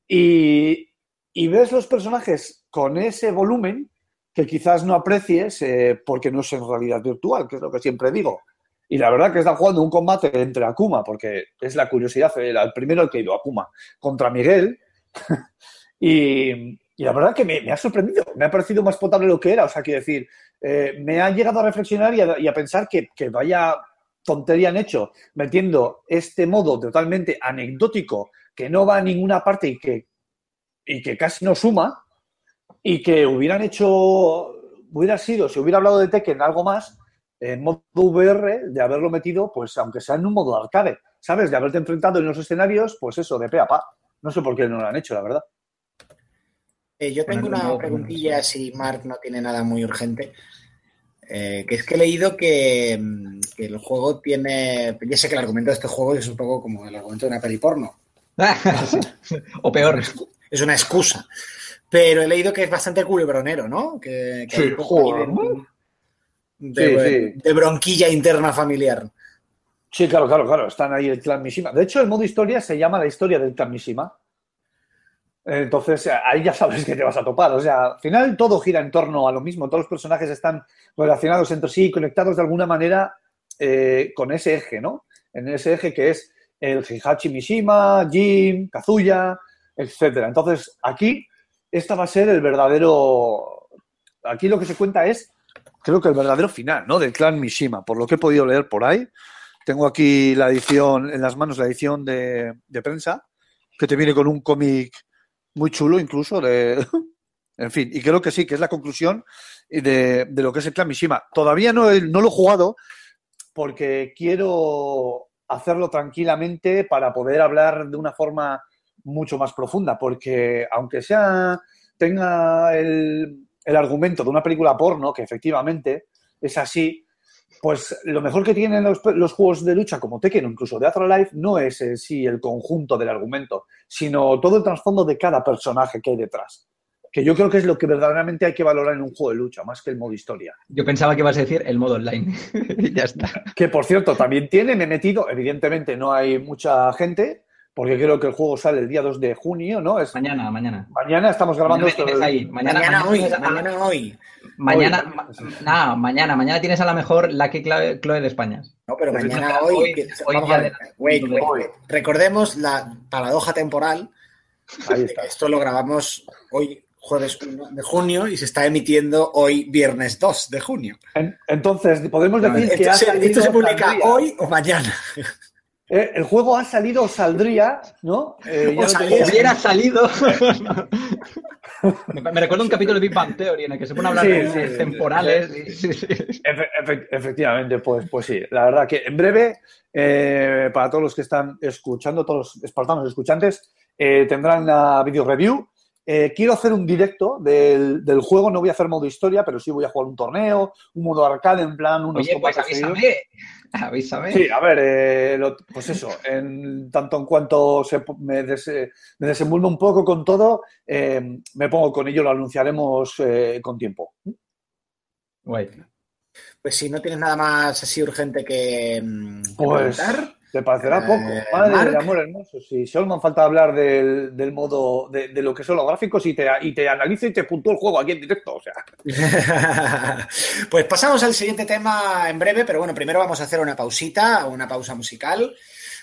y, y ves los personajes con ese volumen que quizás no aprecies eh, porque no es en realidad virtual, que es lo que siempre digo. Y la verdad que está jugando un combate entre Akuma, porque es la curiosidad, el, primero el que ha ido Akuma, contra Miguel. y, la verdad que me, ha sorprendido, me ha parecido más potable lo que era. O sea, quiero decir, eh, me ha llegado a reflexionar y a, pensar que, vaya tontería han hecho metiendo este modo totalmente anecdótico que no va a ninguna parte y que, y que casi no suma y que hubieran hecho, hubiera sido, si hubiera hablado de Tekken algo más, en modo VR, de haberlo metido, pues aunque sea en un modo arcade, ¿sabes? De haberte enfrentado en los escenarios, pues eso, de pe a pa. No sé por qué no lo han hecho, la verdad. Eh, yo tengo una preguntilla, si Mark no tiene nada muy urgente. Eh, que es que he leído que, mm, que, el juego tiene. Ya sé que el argumento de este juego es un poco como el argumento de una peli porno. o peor. Es una excusa. Pero he leído que es bastante culebronero, ¿no? Que, sí, hay de, de, bronquilla interna familiar. Sí, claro, claro, claro. Están ahí el clan Mishima. De hecho, el modo historia se llama la historia del clan Mishima. Entonces, ahí ya sabes que te vas a topar. O sea, al final todo gira en torno a lo mismo. Todos los personajes están relacionados entre sí y conectados de alguna manera eh, con ese eje, ¿no? En ese eje que es el Hihachi Mishima, Jin, Kazuya, etcétera. Entonces, aquí, esta va a ser el verdadero. Aquí lo que se cuenta es, creo que el verdadero final, ¿no? Del clan Mishima, por lo que he podido leer por ahí. Tengo aquí la edición, en las manos, la edición de, prensa, que te viene con un cómic muy chulo incluso, de, en fin, y creo que sí, que es la conclusión de, de lo que es el clan Mishima. Todavía no, no lo he jugado porque quiero hacerlo tranquilamente para poder hablar de una forma mucho más profunda, porque aunque sea tenga el, el argumento de una película porno, que efectivamente es así, pues lo mejor que tienen los, los, juegos de lucha como Tekken o incluso de Life no es en sí el conjunto del argumento, sino todo el trasfondo de cada personaje que hay detrás. Que yo creo que es lo que verdaderamente hay que valorar en un juego de lucha, más que el modo historia. Yo pensaba que ibas a decir el modo online. ya está. Que por cierto, también tiene, me he metido, evidentemente no hay mucha gente, porque creo que el juego sale el día 2 de junio, ¿no? Es... Mañana, mañana. Mañana estamos grabando esto. Mañana, mañana, hoy, mañana hoy. Mañana, nada, mañana, mañana tienes a la mejor la que Chloe de España. No, pero mañana hoy, recordemos la paradoja temporal. Ahí está. Esto lo grabamos hoy jueves 1 de junio y se está emitiendo hoy viernes 2 de junio. entonces, podemos decir que esto se publica hoy o mañana. Eh, el juego ha salido o saldría, ¿no? Eh, hubiera salido. me, recuerdo un capítulo de Big Bang Theory en el que se pone a hablar de temporales. efectivamente, pues, pues sí. La verdad que en breve, eh, para todos los que están escuchando, todos los espartanos escuchantes, tendrán la video review. Quiero hacer un directo del, juego, no voy a hacer modo historia, pero sí voy a jugar un torneo, un modo arcade en plan unos Oye, pues Avísame. Sí, a ver, eh, pues eso, en tanto en cuanto se, me, desenvuelvo un poco con todo, eh, me pongo con ello, lo anunciaremos eh, con tiempo. Guay. Pues si no tienes nada más así urgente que, mm, pues, ¿Te parecerá poco? Madre amor hermoso. Si solo me falta hablar del, modo, de, lo que son los gráficos y te, y te analizo y te puntúo el juego aquí en directo. O sea. pues pasamos al siguiente tema en breve, pero bueno, primero vamos a hacer una pausita, una pausa musical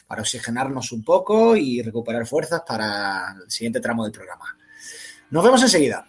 para oxigenarnos un poco y recuperar fuerzas para el siguiente tramo del programa. Nos vemos enseguida.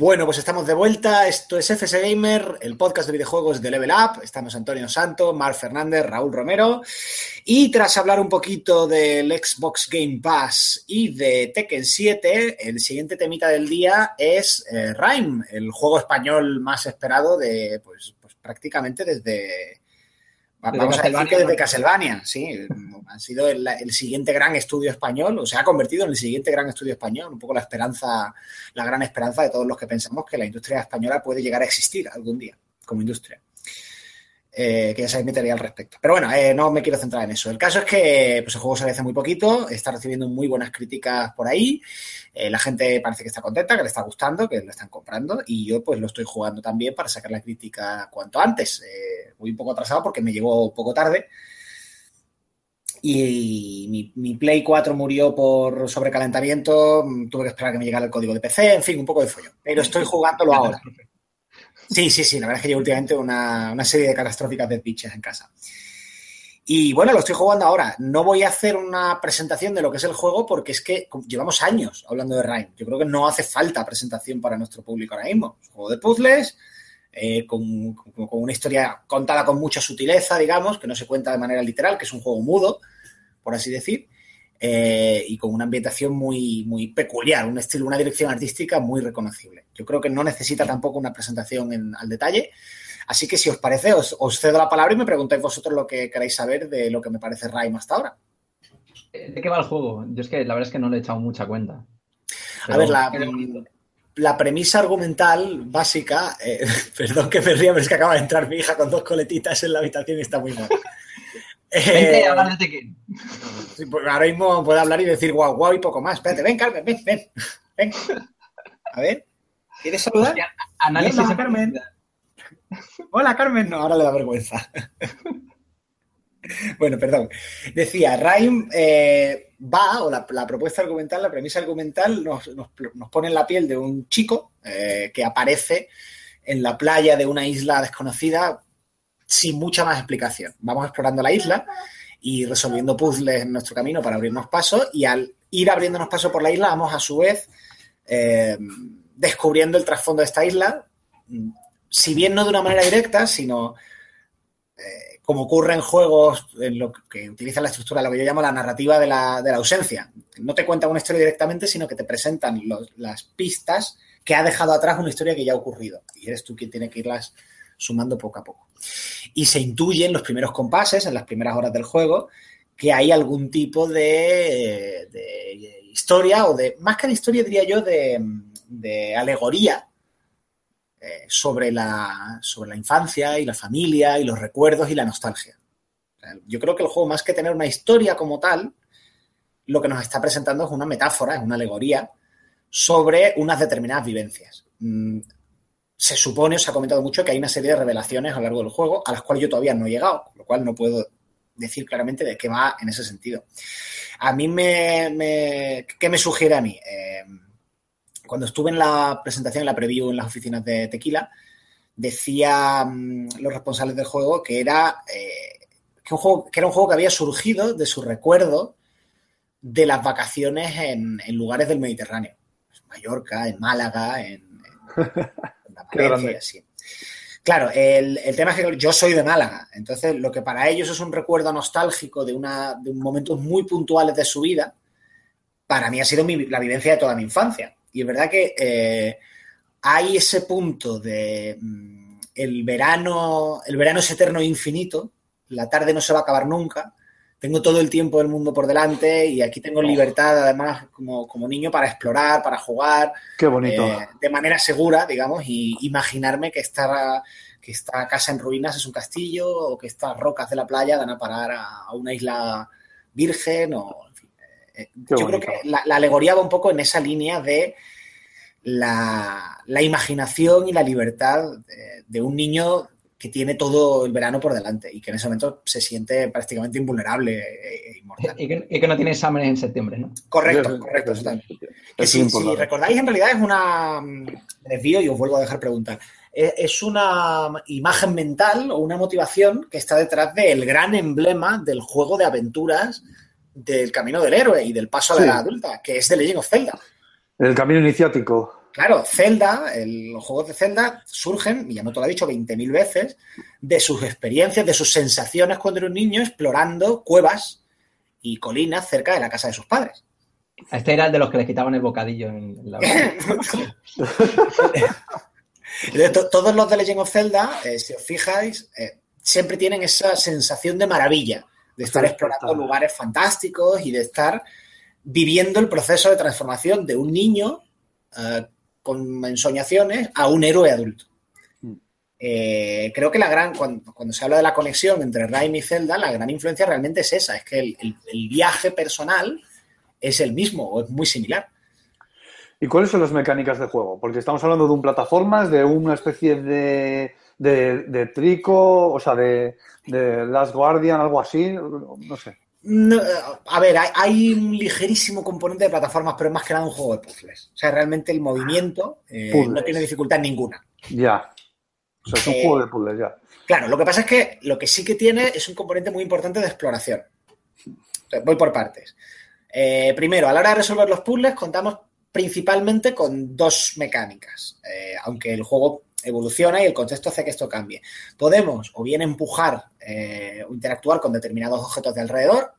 Bueno, pues estamos de vuelta. Esto es FS Gamer, el podcast de videojuegos de Level Up. Estamos Antonio Santo, Mar Fernández, Raúl Romero. Y tras hablar un poquito del Xbox Game Pass y de Tekken 7, el siguiente temita del día es eh, Rime, el juego español más esperado de, pues, pues prácticamente desde, Vamos a decir que desde Castlevania, sí. Ha sido el, siguiente gran estudio español, o se ha convertido en el siguiente gran estudio español. Un poco la esperanza, la gran esperanza de todos los que pensamos que la industria española puede llegar a existir algún día como industria. Eh, que ya sabéis mi teoría al respecto. Pero bueno, eh, no me quiero centrar en eso. El caso es que pues, el juego sale hace muy poquito, está recibiendo muy buenas críticas por ahí. Eh, la gente parece que está contenta, que le está gustando, que lo están comprando. Y yo pues lo estoy jugando también para sacar la crítica cuanto antes. voy un poco atrasado porque me llegó un poco tarde. Y mi, mi, Play 4 murió por sobrecalentamiento, tuve que esperar a que me llegara el código de PC, en fin, un poco de follón. Pero estoy jugándolo ahora. Sí, sí, sí, la verdad es que llevo últimamente una, serie de catastróficas de pitches en casa. Y bueno, lo estoy jugando ahora. No voy a hacer una presentación de lo que es el juego porque es que llevamos años hablando de Rhyme. Yo creo que no hace falta presentación para nuestro público ahora mismo. Juego de puzzles, eh, con, con, una historia contada con mucha sutileza, digamos, que no se cuenta de manera literal, que es un juego mudo, por así decir. Eh, y con una ambientación muy, muy peculiar, un estilo, una dirección artística muy reconocible. Yo creo que no necesita tampoco una presentación al detalle. Así que si os parece, os, cedo la palabra y me preguntáis vosotros lo que queráis saber de lo que me parece Rime hasta ahora. ¿De qué va el juego? Yo es que la verdad es que no le he echado mucha cuenta. A ver, la, premisa argumental básica, eh, perdón que me ría, pero es que acaba de entrar mi hija con dos coletitas en la habitación y está muy mal. Eh, hablar de Tekken. Pues ahora mismo puede hablar y decir guau, guau y poco más. Espérate, ven, Carmen, ven, ven. ven. A ver, ¿quieres saludar? análisis Hola, Carmen. Hola, Carmen. No, ahora le da vergüenza. bueno, perdón. Decía, Rhyme eh, va, o la, propuesta argumental, la premisa argumental nos, pone en la piel de un chico eh, que aparece en la playa de una isla desconocida sin mucha más explicación. Vamos explorando la isla y resolviendo puzzles en nuestro camino para abrirnos paso y al ir abriéndonos paso por la isla vamos a su vez eh, descubriendo el trasfondo de esta isla, si bien no de una manera directa, sino eh, como ocurre en juegos en lo que utilizan la estructura, lo que yo llamo la narrativa de la, ausencia. No te cuentan una historia directamente, sino que te presentan las pistas que ha dejado atrás una historia que ya ha ocurrido. Y eres tú quien tiene que irlas sumando poco a poco. Y se intuye en los primeros compases, en las primeras horas del juego, que hay algún tipo de, historia, o de, más que de historia diría yo, de, alegoría eh, sobre, la, sobre la infancia y la familia y los recuerdos y la nostalgia. Yo creo que el juego, más que tener una historia como tal, lo que nos está presentando es una metáfora, es una alegoría sobre unas determinadas vivencias. Se supone, os ha comentado mucho, que hay una serie de revelaciones a lo largo del juego a las cuales yo todavía no he llegado, con lo cual no puedo decir claramente de qué va en ese sentido. A mí me... ¿Qué me sugiere a mí? Eh, cuando estuve en la presentación, en la preview en las oficinas de Tequila, decían mm, los responsables del juego que era, eh, que, un juego, que era un juego que había surgido de su recuerdo de las vacaciones en, lugares del Mediterráneo. En Mallorca, en Málaga, en Claro, el, tema es que yo soy de Málaga, entonces lo que para ellos es un recuerdo nostálgico de, una, de momentos muy puntuales de su vida, para mí ha sido la vivencia de toda mi infancia. Y es verdad que eh, hay ese punto de mm, el verano, el verano es eterno e infinito, la tarde no se va a acabar nunca, tengo todo el tiempo del mundo por delante y aquí tengo libertad, además, como, niño, para explorar, para jugar. Qué bonito. Eh, de manera segura, digamos, y imaginarme que esta, que esta casa en ruinas es un castillo o que estas rocas de la playa van a parar a, una isla virgen o, en fin. Eh, yo creo que la, alegoría va un poco en esa línea de la, imaginación y la libertad de un niño que tiene todo el verano por delante y que en ese momento se siente prácticamente invulnerable e inmortal. Y que, no tiene exámenes en septiembre, ¿no? Correcto, correcto. si, recordáis, en realidad es una... desvío y os vuelvo a dejar preguntar. E, es una imagen mental o una motivación que está detrás del gran emblema del juego de aventuras del camino del héroe y del paso a la adulta, que es The Legend of Zelda. El camino iniciático. Claro, Zelda, los juegos de Zelda surgen, y ya no te lo he dicho 20.000 veces, de sus experiencias, de sus sensaciones cuando era un niño explorando cuevas y colinas cerca de la casa de sus padres. Este era el de los que le quitaban el bocadillo en la Todos los de Legend of Zelda, eh, si os fijáis, eh, siempre tienen esa sensación de maravilla, de estar explorando lugares fantásticos y de estar viviendo el proceso de transformación de un niño eh, con ensoñaciones a un héroe adulto. Mm. creo que la gran, cuando, se habla de la conexión entre Raimi y Zelda, la gran influencia realmente es esa, es que el viaje personal es el mismo o es muy similar. ¿Y cuáles son las mecánicas de juego? Porque estamos hablando de un plataformas, de una especie de, de, trico, o sea, de, Last Guardian, algo así, no sé. A ver, hay, un ligerísimo componente de plataformas, pero es más que nada un juego de puzzles. O sea, realmente el movimiento eh, no tiene dificultad ninguna. Ya. O sea, es un eh, juego de puzzles, ya. Claro, lo que pasa es que lo que sí que tiene es un componente muy importante de exploración. voy por partes. Eh, primero, a la hora de resolver los puzzles, contamos principalmente con dos mecánicas, eh, aunque el juego evoluciona y el contexto hace que esto cambie. Podemos o bien empujar eh, o interactuar con determinados objetos de alrededor,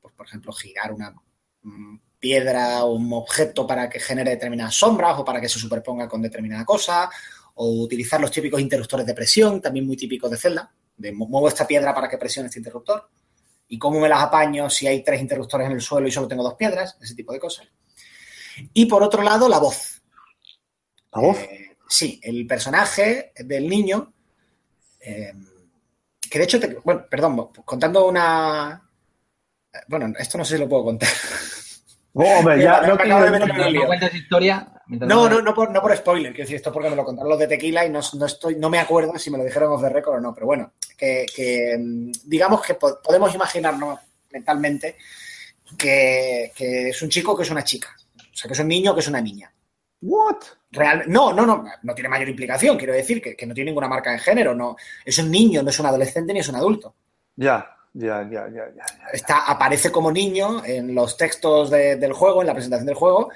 pues, por ejemplo, girar una mm, piedra o un objeto para que genere determinadas sombras o para que se superponga con determinada cosa, o utilizar los típicos interruptores de presión, también muy típicos de Zelda, de muevo esta piedra para que presione este interruptor y cómo me las apaño si hay tres interruptores en el suelo y solo tengo dos piedras, ese tipo de cosas. Y por otro lado, la voz. ¿La voz? Eh, sí, el personaje del niño, eh, que de hecho, bueno, perdón, contando una... Bueno, esto no sé si lo puedo contar. Oh, hombre, ya, no, cuentas historia. No, no, no por, no por spoiler, quiero decir esto porque me lo contaron los de Tequila y no, no, estoy, no me acuerdo si me lo dijeron off the record o no, pero bueno, que, mm, digamos que podemos imaginarnos mentalmente que, es un chico que es una chica, o sea, que es un niño que es una niña. ¿What? Real, no, no, no, no tiene mayor implicación, quiero decir, que, no tiene ninguna marca de género, no, es un niño, no es un adolescente ni es un adulto. Ya. Ya, ya, ya, ya, Está, aparece como niño en los textos del juego, en la presentación del juego,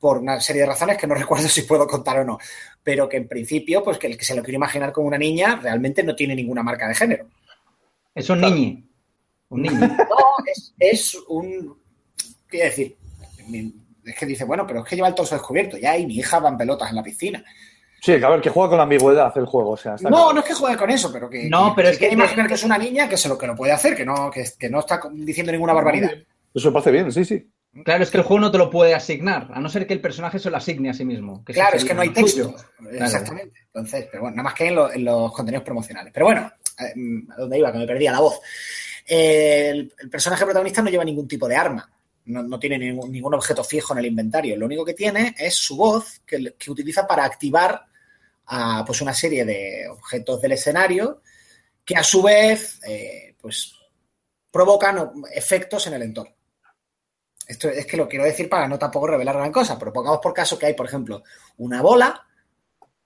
por una serie de razones que no recuerdo si puedo contar o no. Pero que en principio, pues que el que se lo quiere imaginar como una niña realmente no tiene ninguna marca de género. Es un niño. Un niño. No, es, un. Quiero decir, es que dice, bueno, pero es que lleva el torso descubierto ya y mi hija va en pelotas en la piscina. Sí, que a ver, que juega con la ambigüedad el juego. O sea, no, no es que juegue con eso, pero que. No, pero es que. imaginar que es una niña que se lo que lo puede hacer, que no, que, no está diciendo ninguna barbaridad. Eso me parece bien, sí, sí. Claro, es que el juego no te lo puede asignar, a no ser que el personaje se lo asigne a sí mismo. claro, es que no hay texto. Exactamente. Entonces, pero bueno, nada más que en, los contenidos promocionales. Pero bueno, eh, ¿a dónde iba? Que me perdía la voz. el, personaje protagonista no lleva ningún tipo de arma. No, tiene ningún, objeto fijo en el inventario. Lo único que tiene es su voz que, utiliza para activar a, pues una serie de objetos del escenario que a su vez eh, pues, provocan efectos en el entorno. Esto es que lo quiero decir para no tampoco revelar gran cosa, pero pongamos por caso que hay, por ejemplo, una bola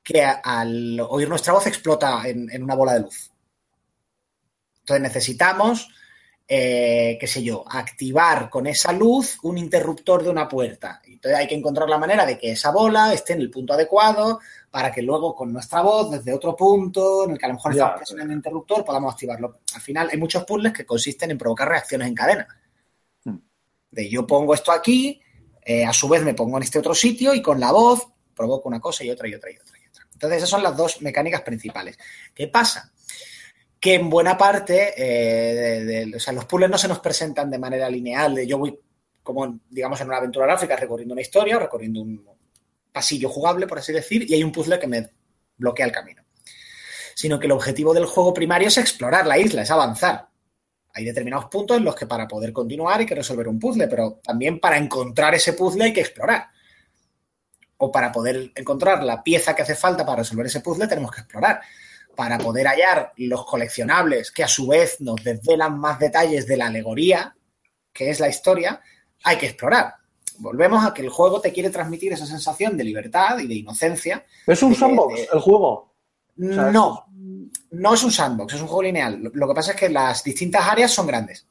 que al oír nuestra voz explota en, una bola de luz. Entonces necesitamos, eh, qué sé yo, activar con esa luz un interruptor de una puerta. Entonces hay que encontrar la manera de que esa bola esté en el punto adecuado para que luego con nuestra voz, desde otro punto, en el que a lo mejor estamos presionando el interruptor, podamos activarlo. Al final hay muchos puzzles que consisten en provocar reacciones en cadena de yo pongo esto aquí, eh, a su vez me pongo en este otro sitio y con la voz provoco una cosa y otra y otra y otra y otra. Entonces esas son las dos mecánicas principales. ¿Qué pasa? Que en buena parte, eh, o sea, los puzzles no se nos presentan de manera lineal, de yo voy como, digamos, en una aventura gráfica recorriendo una historia, recorriendo un pasillo jugable, por así decir, y hay un puzzle que me bloquea el camino. Sino que el objetivo del juego primario es explorar la isla, es avanzar hay determinados puntos en los que para poder continuar hay que resolver un puzzle, pero también para encontrar ese puzzle hay que explorar. O para poder encontrar la pieza que hace falta para resolver ese puzzle tenemos que explorar. Para poder hallar los coleccionables que a su vez nos desvelan más detalles de la alegoría, que es la historia, hay que explorar. Volvemos a que el juego te quiere transmitir esa sensación de libertad y de inocencia. ¿Es un sandbox el juego? no, no es un sandbox, es un juego lineal. Lo que pasa es que las distintas áreas son grandes.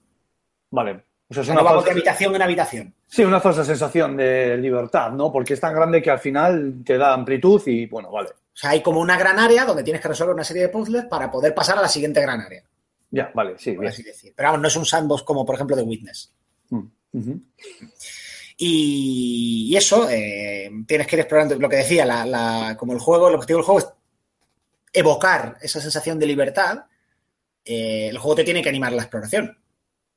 Vale. O sea, es una no vamos de habitación en habitación. Sí, una falsa sensación de libertad, ¿no? Porque es tan grande que al final te da amplitud y, bueno, vale. O sea, hay como una gran área donde tienes que resolver una serie de puzzles para poder pasar a la siguiente gran área. Ya, vale, sí, bien. Así decir. Pero vamos, no es un sandbox como, por ejemplo, The Witness. Mm, y, eso, eh, tienes que ir explorando lo que decía, la, como el juego, el objetivo del juego es evocar esa sensación de libertad. Eh, el juego te tiene que animar la exploración.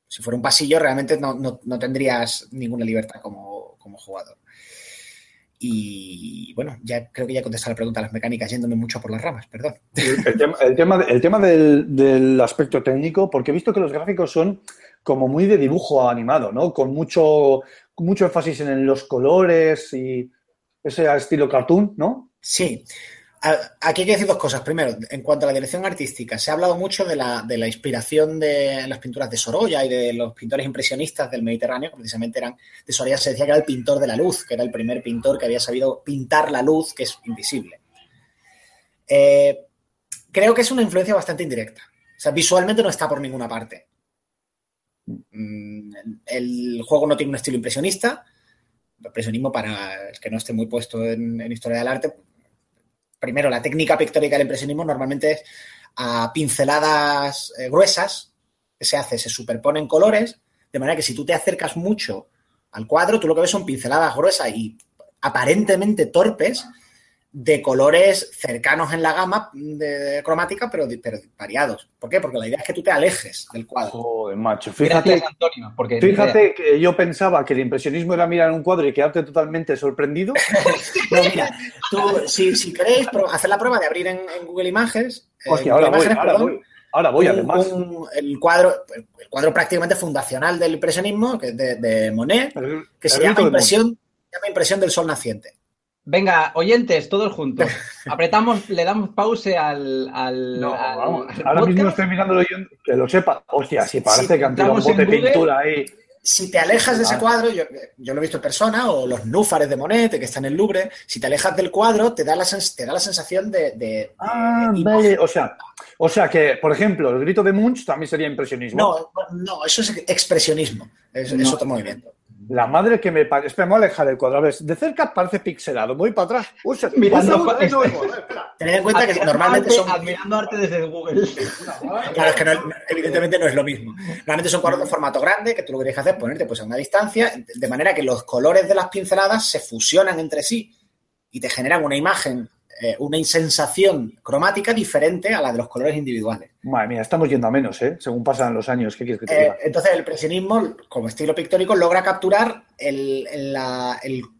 Si fuera un pasillo, realmente no, tendrías ninguna libertad como, como jugador. Y bueno, ya creo que ya contesté la pregunta a las mecánicas yéndome mucho por las ramas, perdón. El tema, el tema, del, aspecto técnico, porque he visto que los gráficos son como muy de dibujo animado, ¿no? Con mucho, mucho énfasis en los colores y ese estilo cartoon, ¿no? Sí. Aquí hay que decir dos cosas. Primero, en cuanto a la dirección artística, se ha hablado mucho de la, inspiración de las pinturas de Sorolla y de los pintores impresionistas del Mediterráneo, que precisamente eran, de Sorolla se decía que era el pintor de la luz, que era el primer pintor que había sabido pintar la luz, que es invisible. Eh, creo que es una influencia bastante indirecta. O sea, visualmente no está por ninguna parte. Mm, el juego no tiene un estilo impresionista. El impresionismo, para el que no esté muy puesto en historia del arte, primero, la técnica pictórica del impresionismo normalmente es a pinceladas eh, gruesas que se hace, se superponen colores, de manera que si tú te acercas mucho al cuadro, tú lo que ves son pinceladas gruesas y aparentemente torpes, de colores cercanos en la gama de, cromática, pero, pero, variados. ¿Por qué? Porque la idea es que tú te alejes del cuadro. Joder, macho. Fíjate, fíjate que yo pensaba que el impresionismo era mirar un cuadro y quedarte totalmente sorprendido. no, mira, tú, si, si queréis hacer la prueba de abrir en, Google Images, eh, Hostia, ahora, voy, ahora, voy, además. el, cuadro, el cuadro prácticamente fundacional del impresionismo, que es de, Monet, que se llama impresión, se llama impresión del sol naciente. Venga, oyentes, todos juntos. Apretamos, le damos pause al. al no, vamos. Ahora mismo estoy mirando que lo sepa. Hostia, si parece que han tirado un bote de pintura ahí. Si te alejas de ese ah. cuadro, yo, lo he visto en persona, o los núfares de Monet, que están en el Louvre, si te alejas del cuadro, te da la, te da la sensación de. ah, vale. O sea, o sea que, por ejemplo, el grito de Munch también sería impresionismo. No, no, eso es expresionismo. Es, es otro movimiento. La madre que me parece. Espera, me voy a alejar el cuadro. A ver, de cerca parece pixelado. Voy para atrás. Uy, Mirando, Tened en cuenta que normalmente son. Admirando arte desde Google. claro, es que evidentemente no es lo mismo. Normalmente son cuadros de formato grande que tú lo que tienes que hacer es ponerte pues, a una distancia, de manera que los colores de las pinceladas se fusionan entre sí y te generan una imagen eh, una sensación cromática diferente a la de los colores individuales. Madre mía, estamos yendo a menos, ¿eh? Según pasan los años. ¿Qué quieres que te eh, diga? entonces, el impresionismo, como estilo pictórico, logra capturar el,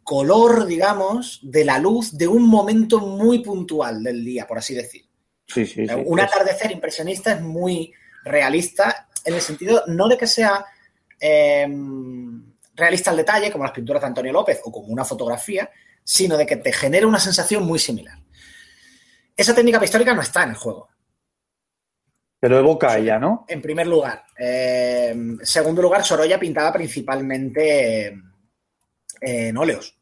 color, digamos, de la luz de un momento muy puntual del día, por así decir. Sí, sí, sí. Un atardecer impresionista es muy realista en el sentido no de que sea em, realista al detalle, como las pinturas de Antonio López o como una fotografía, sino de que te genere una sensación muy similar. Esa técnica pictórica no está en el juego. Pero evoca ella, ¿no? En primer lugar. Eh, en segundo lugar, Sorolla pintaba principalmente eh, en óleos.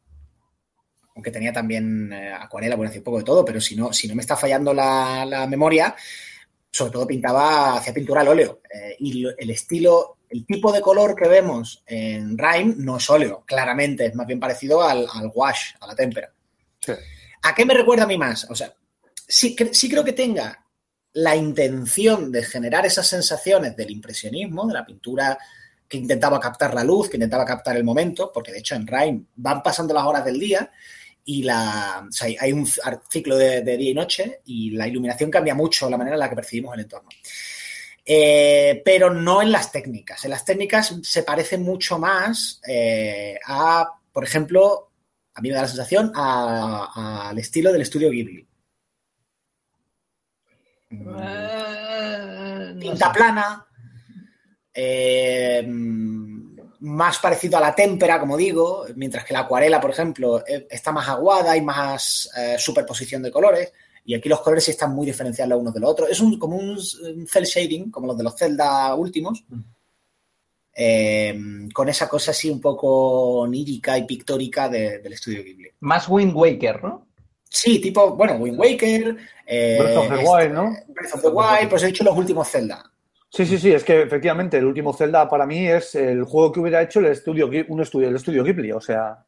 Aunque tenía también eh, acuarela, bueno, hacía un poco de todo, pero si no, si no me está fallando la, memoria, sobre todo pintaba, hacía pintura al óleo. y el estilo, el tipo de color que vemos en Rime no es óleo, claramente, es más bien parecido al, wash, a la témpera. ¿A qué me recuerda a mí más? O sea, sí, creo que tenga la intención de generar esas sensaciones del impresionismo, de la pintura que intentaba captar la luz, que intentaba captar el momento, porque de hecho en Rime van pasando las horas del día y la, hay un ciclo de, día y noche y la iluminación cambia mucho la manera en la que percibimos el entorno. Eh, pero no en las técnicas. En las técnicas se parece mucho más eh, a, por ejemplo, a mí me da la sensación, al estilo del estudio Ghibli. Eh, tinta plana, eh, más parecido a la témpera, como digo, mientras que la acuarela, por ejemplo, e, está más aguada y más eh, superposición de colores. Y aquí los colores sí están muy diferenciados los unos de los otros. Es un, como un, cel shading, como los de los Zelda últimos, con esa cosa así un poco onírica y pictórica del estudio Ghibli. Más Wind Waker, ¿no? Sí, tipo, bueno, Wind Waker. Eh, Breath of the Wild, ¿no? Breath of the Wild, pues he dicho los últimos Zelda. Sí, sí, sí, es que efectivamente el último Zelda para mí es el juego que hubiera hecho el estudio, un estudio, el estudio Ghibli, o sea.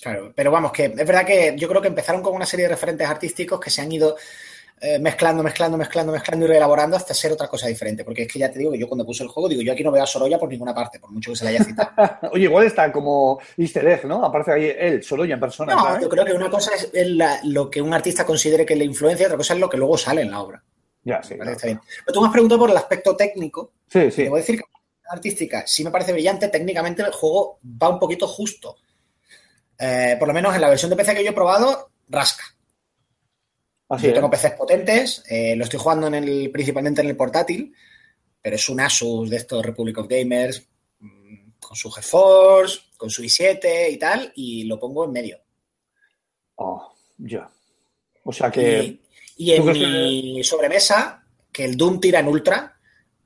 Claro, pero vamos, que es verdad que yo creo que empezaron con una serie de referentes artísticos que se han ido eh, mezclando, mezclando, mezclando, mezclando y reelaborando hasta ser otra cosa diferente. Porque es que ya te digo que yo cuando puse el juego, digo, yo aquí no veo a Sorolla por ninguna parte, por mucho que se le haya citado. Oye, igual está como easter egg, ¿no? Aparece ahí él, Sorolla en persona. No, yo creo que una cosa es lo que un artista considere que le influencia, otra cosa es lo que luego sale en la obra. Ya, sí. Pero tú me has preguntado por el aspecto técnico. Sí, sí. Debo decir que artística sí me parece brillante. Técnicamente el juego va un poquito justo. Eh, por lo menos en la versión de PC que yo he probado, rasca. Yo tengo PCs potentes, eh, lo estoy jugando en el, principalmente en el portátil, pero es un Asus de estos Republic of Gamers, mm, con su GeForce, con su i7 y tal, y lo pongo en medio. Oh, ya. O sea que. Y en mi sobremesa, que el Doom tira en ultra,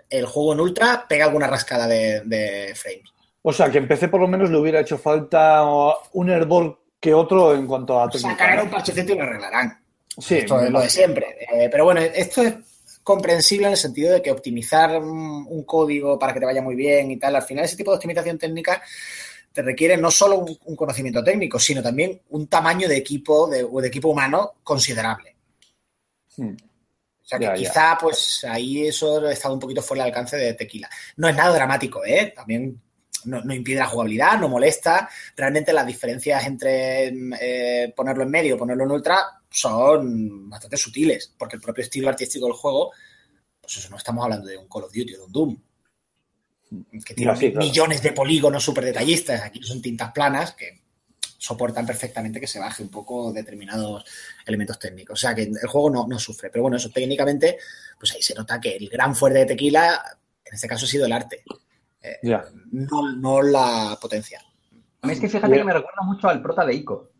el juego en ultra pega alguna rascada de, frames. O sea, que empecé por lo menos le hubiera hecho falta un airball que otro en cuanto a... Sacarán un parchecito y lo arreglarán. Sí. Esto es lo de siempre. Eh, pero bueno, esto es comprensible en el sentido de que optimizar un, código para que te vaya muy bien y tal, al final ese tipo de optimización técnica te requiere no solo un, conocimiento técnico, sino también un tamaño de equipo de, de equipo humano considerable. Hmm. O sea que quizá, pues ahí eso ha estado un poquito fuera del alcance de tequila. No es nada dramático, ¿eh? También no, impide la jugabilidad, no molesta. Realmente las diferencias entre eh, ponerlo en medio o ponerlo en ultra son bastante sutiles, porque el propio estilo artístico del juego, pues eso no estamos hablando de un Call of Duty o de un Doom, que tiene millones de polígonos súper detallistas. Aquí son tintas planas que soportan perfectamente que se baje un poco determinados elementos técnicos. O sea que el juego no, sufre. Pero bueno, eso técnicamente, pues ahí se nota que el gran fuerte de tequila, en este caso ha sido el arte. Eh, no, la potencia. A mí es que fíjate que me recuerda mucho al prota de Ico.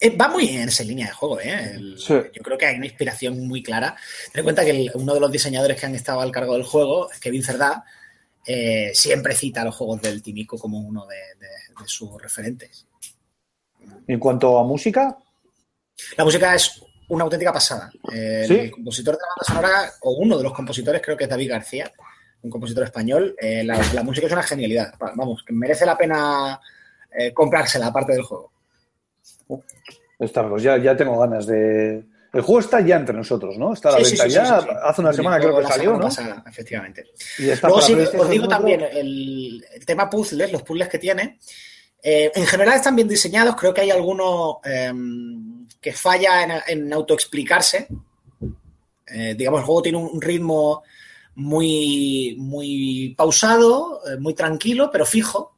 Eh, va muy en esa línea de juego, ¿eh? Yo creo que hay una inspiración muy clara. Ten en cuenta que uno de los diseñadores que han estado al cargo del juego, Kevin Cerdá, eh, siempre cita los juegos del Timico como uno de sus referentes. En cuanto a música. La música es una auténtica pasada. El compositor de la banda sonora, o uno de los compositores, creo que es David García, un compositor español. Eh, la, música es una genialidad. Vamos, que merece la pena eh, comprársela, aparte del juego. Está, pues ya, ya tengo ganas de. El juego está ya entre nosotros, ¿no? Está a la venta ya. Hace una semana creo que salió, ¿no? Pasada, efectivamente. Luego sí, os digo también el, el, tema puzzles, los puzzles que tiene. Eh, en general están bien diseñados, creo que hay alguno em, que falla en, autoexplicarse. Eh, digamos, el juego tiene un ritmo muy, muy pausado, eh, muy tranquilo, pero fijo.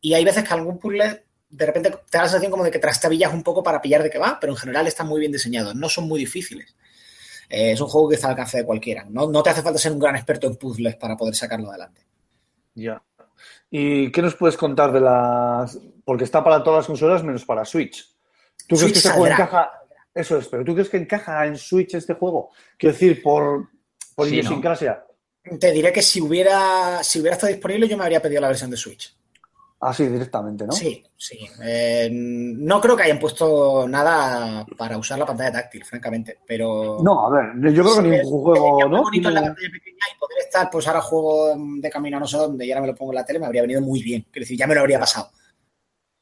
Y hay veces que algún puzzle de repente te da la sensación como de que trastabillas un poco para pillar de qué va, pero en general están muy bien diseñados, no son muy difíciles. es un juego que está al alcance de cualquiera. No, no te hace falta ser un gran experto en puzzles para poder sacarlo adelante. Ya. ¿Y qué nos puedes contar de las...? Porque está para todas las consolas menos para Switch. ¿Tú crees que este juego encaja...? Eso es, pero ¿tú crees que encaja en Switch este juego? Quiero decir, por, por sí, idiosincrasia. Te diré que si hubiera, si hubiera estado disponible yo me habría pedido la versión de Switch. Ah, sí, directamente, ¿no? Sí, sí. Eh, no creo que hayan puesto nada para usar la pantalla táctil, francamente, pero... No, a ver, yo creo que ningún juego, ¿no? bonito en la pantalla pequeña y poder estar, pues ahora juego de camino a no sé dónde y ahora me lo pongo en la tele, me habría venido muy bien. Quiero decir, ya me lo habría pasado.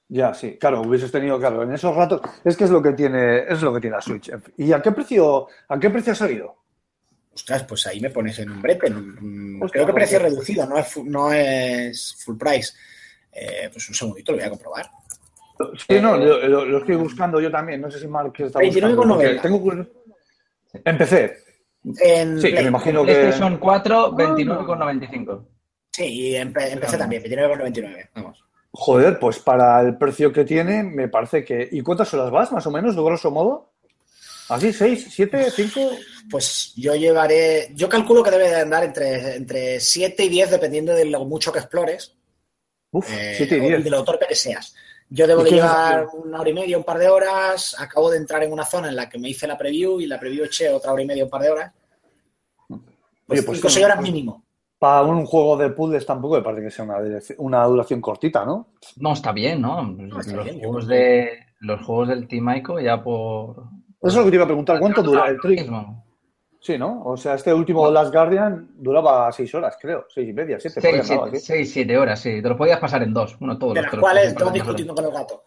Ya, sí, claro, hubieses tenido, claro, en esos ratos, es que es lo que tiene, es lo que tiene la Switch. ¿Y a qué precio, a qué precio ha salido? Ostras, pues ahí me pones en un brete. creo que precio reducido, no es, no es full price. Eh, pues un segundito, lo voy a comprobar. Sí, no, lo, estoy buscando yo también. No sé si Mark está buscando. Tengo... Empecé. En sí, me imagino que. PlayStation 4, 29,95. Sí, y empecé también, 29,99. Vamos. Joder, pues para el precio que tiene, me parece que. ¿Y cuántas horas vas, más o menos, de grosso modo? ¿Así? ¿Seis? ¿Siete? ¿Cinco? Pues yo llevaré. Yo calculo que debe de andar entre, entre 7 y 10, dependiendo de lo mucho que explores. Uf, eh, De lo torpe que seas. Yo debo de llevar una hora y media, un par de horas. Acabo de entrar en una zona en la que me hice la preview y la preview eché otra hora y media, un par de horas. Pues, pues cinco horas mínimo. Para un juego de puzzles tampoco me parece que sea una, duración cortita, ¿no? No, está bien, ¿no? los, juegos de, los juegos del Team Ico ya por... Eso es lo que te iba a preguntar. ¿Cuánto dura el trick? Sí, ¿no? O sea, este último The Last Guardian duraba seis horas, creo. Seis y media, siete. Seis, siete, seis, siete horas, sí. Te lo podías pasar en dos, uno todos. De las cuales dos discutiendo con el gato.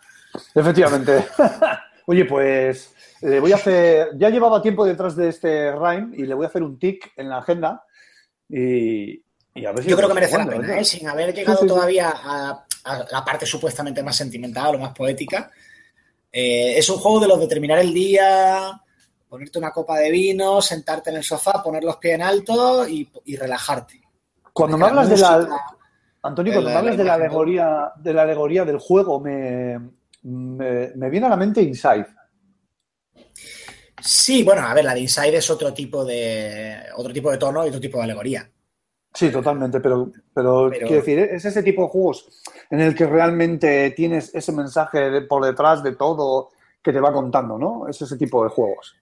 Efectivamente. Oye, pues le voy a hacer. Ya llevaba tiempo detrás de este Rhyme y le voy a hacer un tic en la agenda. Y, y a ver si Yo creo que merece la pena, ¿eh? sin haber llegado todavía a, la parte supuestamente más sentimental o más poética. Eh, es un juego de los de terminar el día, ponerte una copa de vino, sentarte en el sofá, poner los pies en alto y, relajarte. Cuando me hablas de la. Antonio, cuando me hablas de la alegoría, de la alegoría del juego, me, me, viene a la mente Inside. Sí, bueno, a ver, la de Inside es otro tipo de otro tipo de tono y otro tipo de alegoría. Sí, totalmente, pero, pero, quiero decir, es ese tipo de juegos en el que realmente tienes ese mensaje por detrás de todo que te va contando, ¿no? Es ese tipo de juegos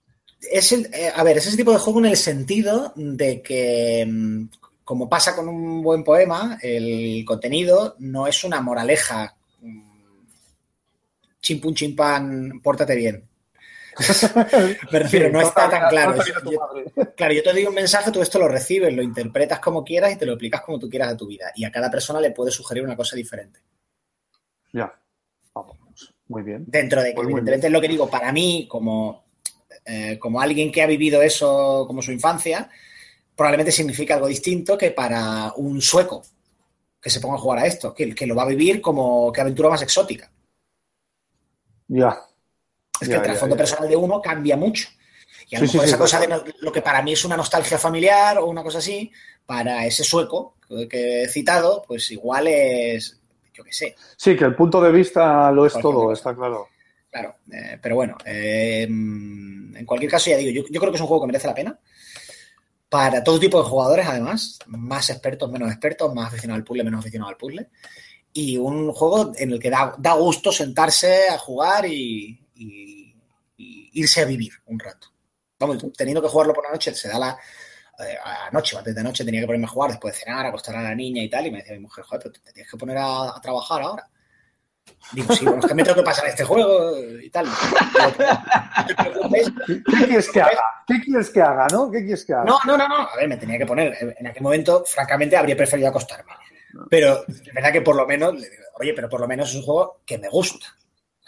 es eh, a ver, es ese tipo de juego en el sentido de que, mm, como pasa con un buen poema, el contenido no es una moraleja. Mm, chimpun chimpan, pórtate bien. Me refiero, no está tan claro. claro, yo te doy un mensaje, tú esto lo recibes, lo interpretas como quieras y te lo aplicas como tú quieras a tu vida. Y a cada persona le puede sugerir una cosa diferente. Ya, vamos, muy bien. Dentro de que, pues evidentemente, es lo que digo, para mí, como eh, como alguien que ha vivido eso como su infancia, probablemente significa algo distinto que para un sueco que se ponga a jugar a esto, que, que lo va a vivir como que aventura más exótica. Ya. Es que el trasfondo personal de uno cambia mucho. Y a lo mejor esa cosa de lo que para mí es una nostalgia familiar o una cosa así, para ese sueco que he citado, pues igual es, yo qué sé. Sí, que el punto de vista lo es todo, está claro. Claro, eh, pero bueno, eh, en cualquier caso, ya digo, yo, creo que es un juego que merece la pena. Para todo tipo de jugadores, además, más expertos, menos expertos, más aficionados al puzzle, menos aficionados al puzzle. Y un juego en el que da, gusto sentarse a jugar y, irse a vivir un rato. Vamos, teniendo que jugarlo por la noche, se da la, eh, anoche, antes de noche tenía que ponerme a jugar después de cenar, acostar a la niña y tal, y me decía mi mujer, joder, pero te tienes que poner a trabajar ahora. Digo, sí, bueno, es que me tengo que pasar este juego y tal. ¿Qué quieres que haga? ¿Qué quieres que haga, no? ¿Qué quieres que haga? No, no, no, no. A ver, me tenía que poner. En aquel momento, francamente, habría preferido acostarme. Pero es verdad que por lo menos, oye, pero por lo menos es un juego que me gusta.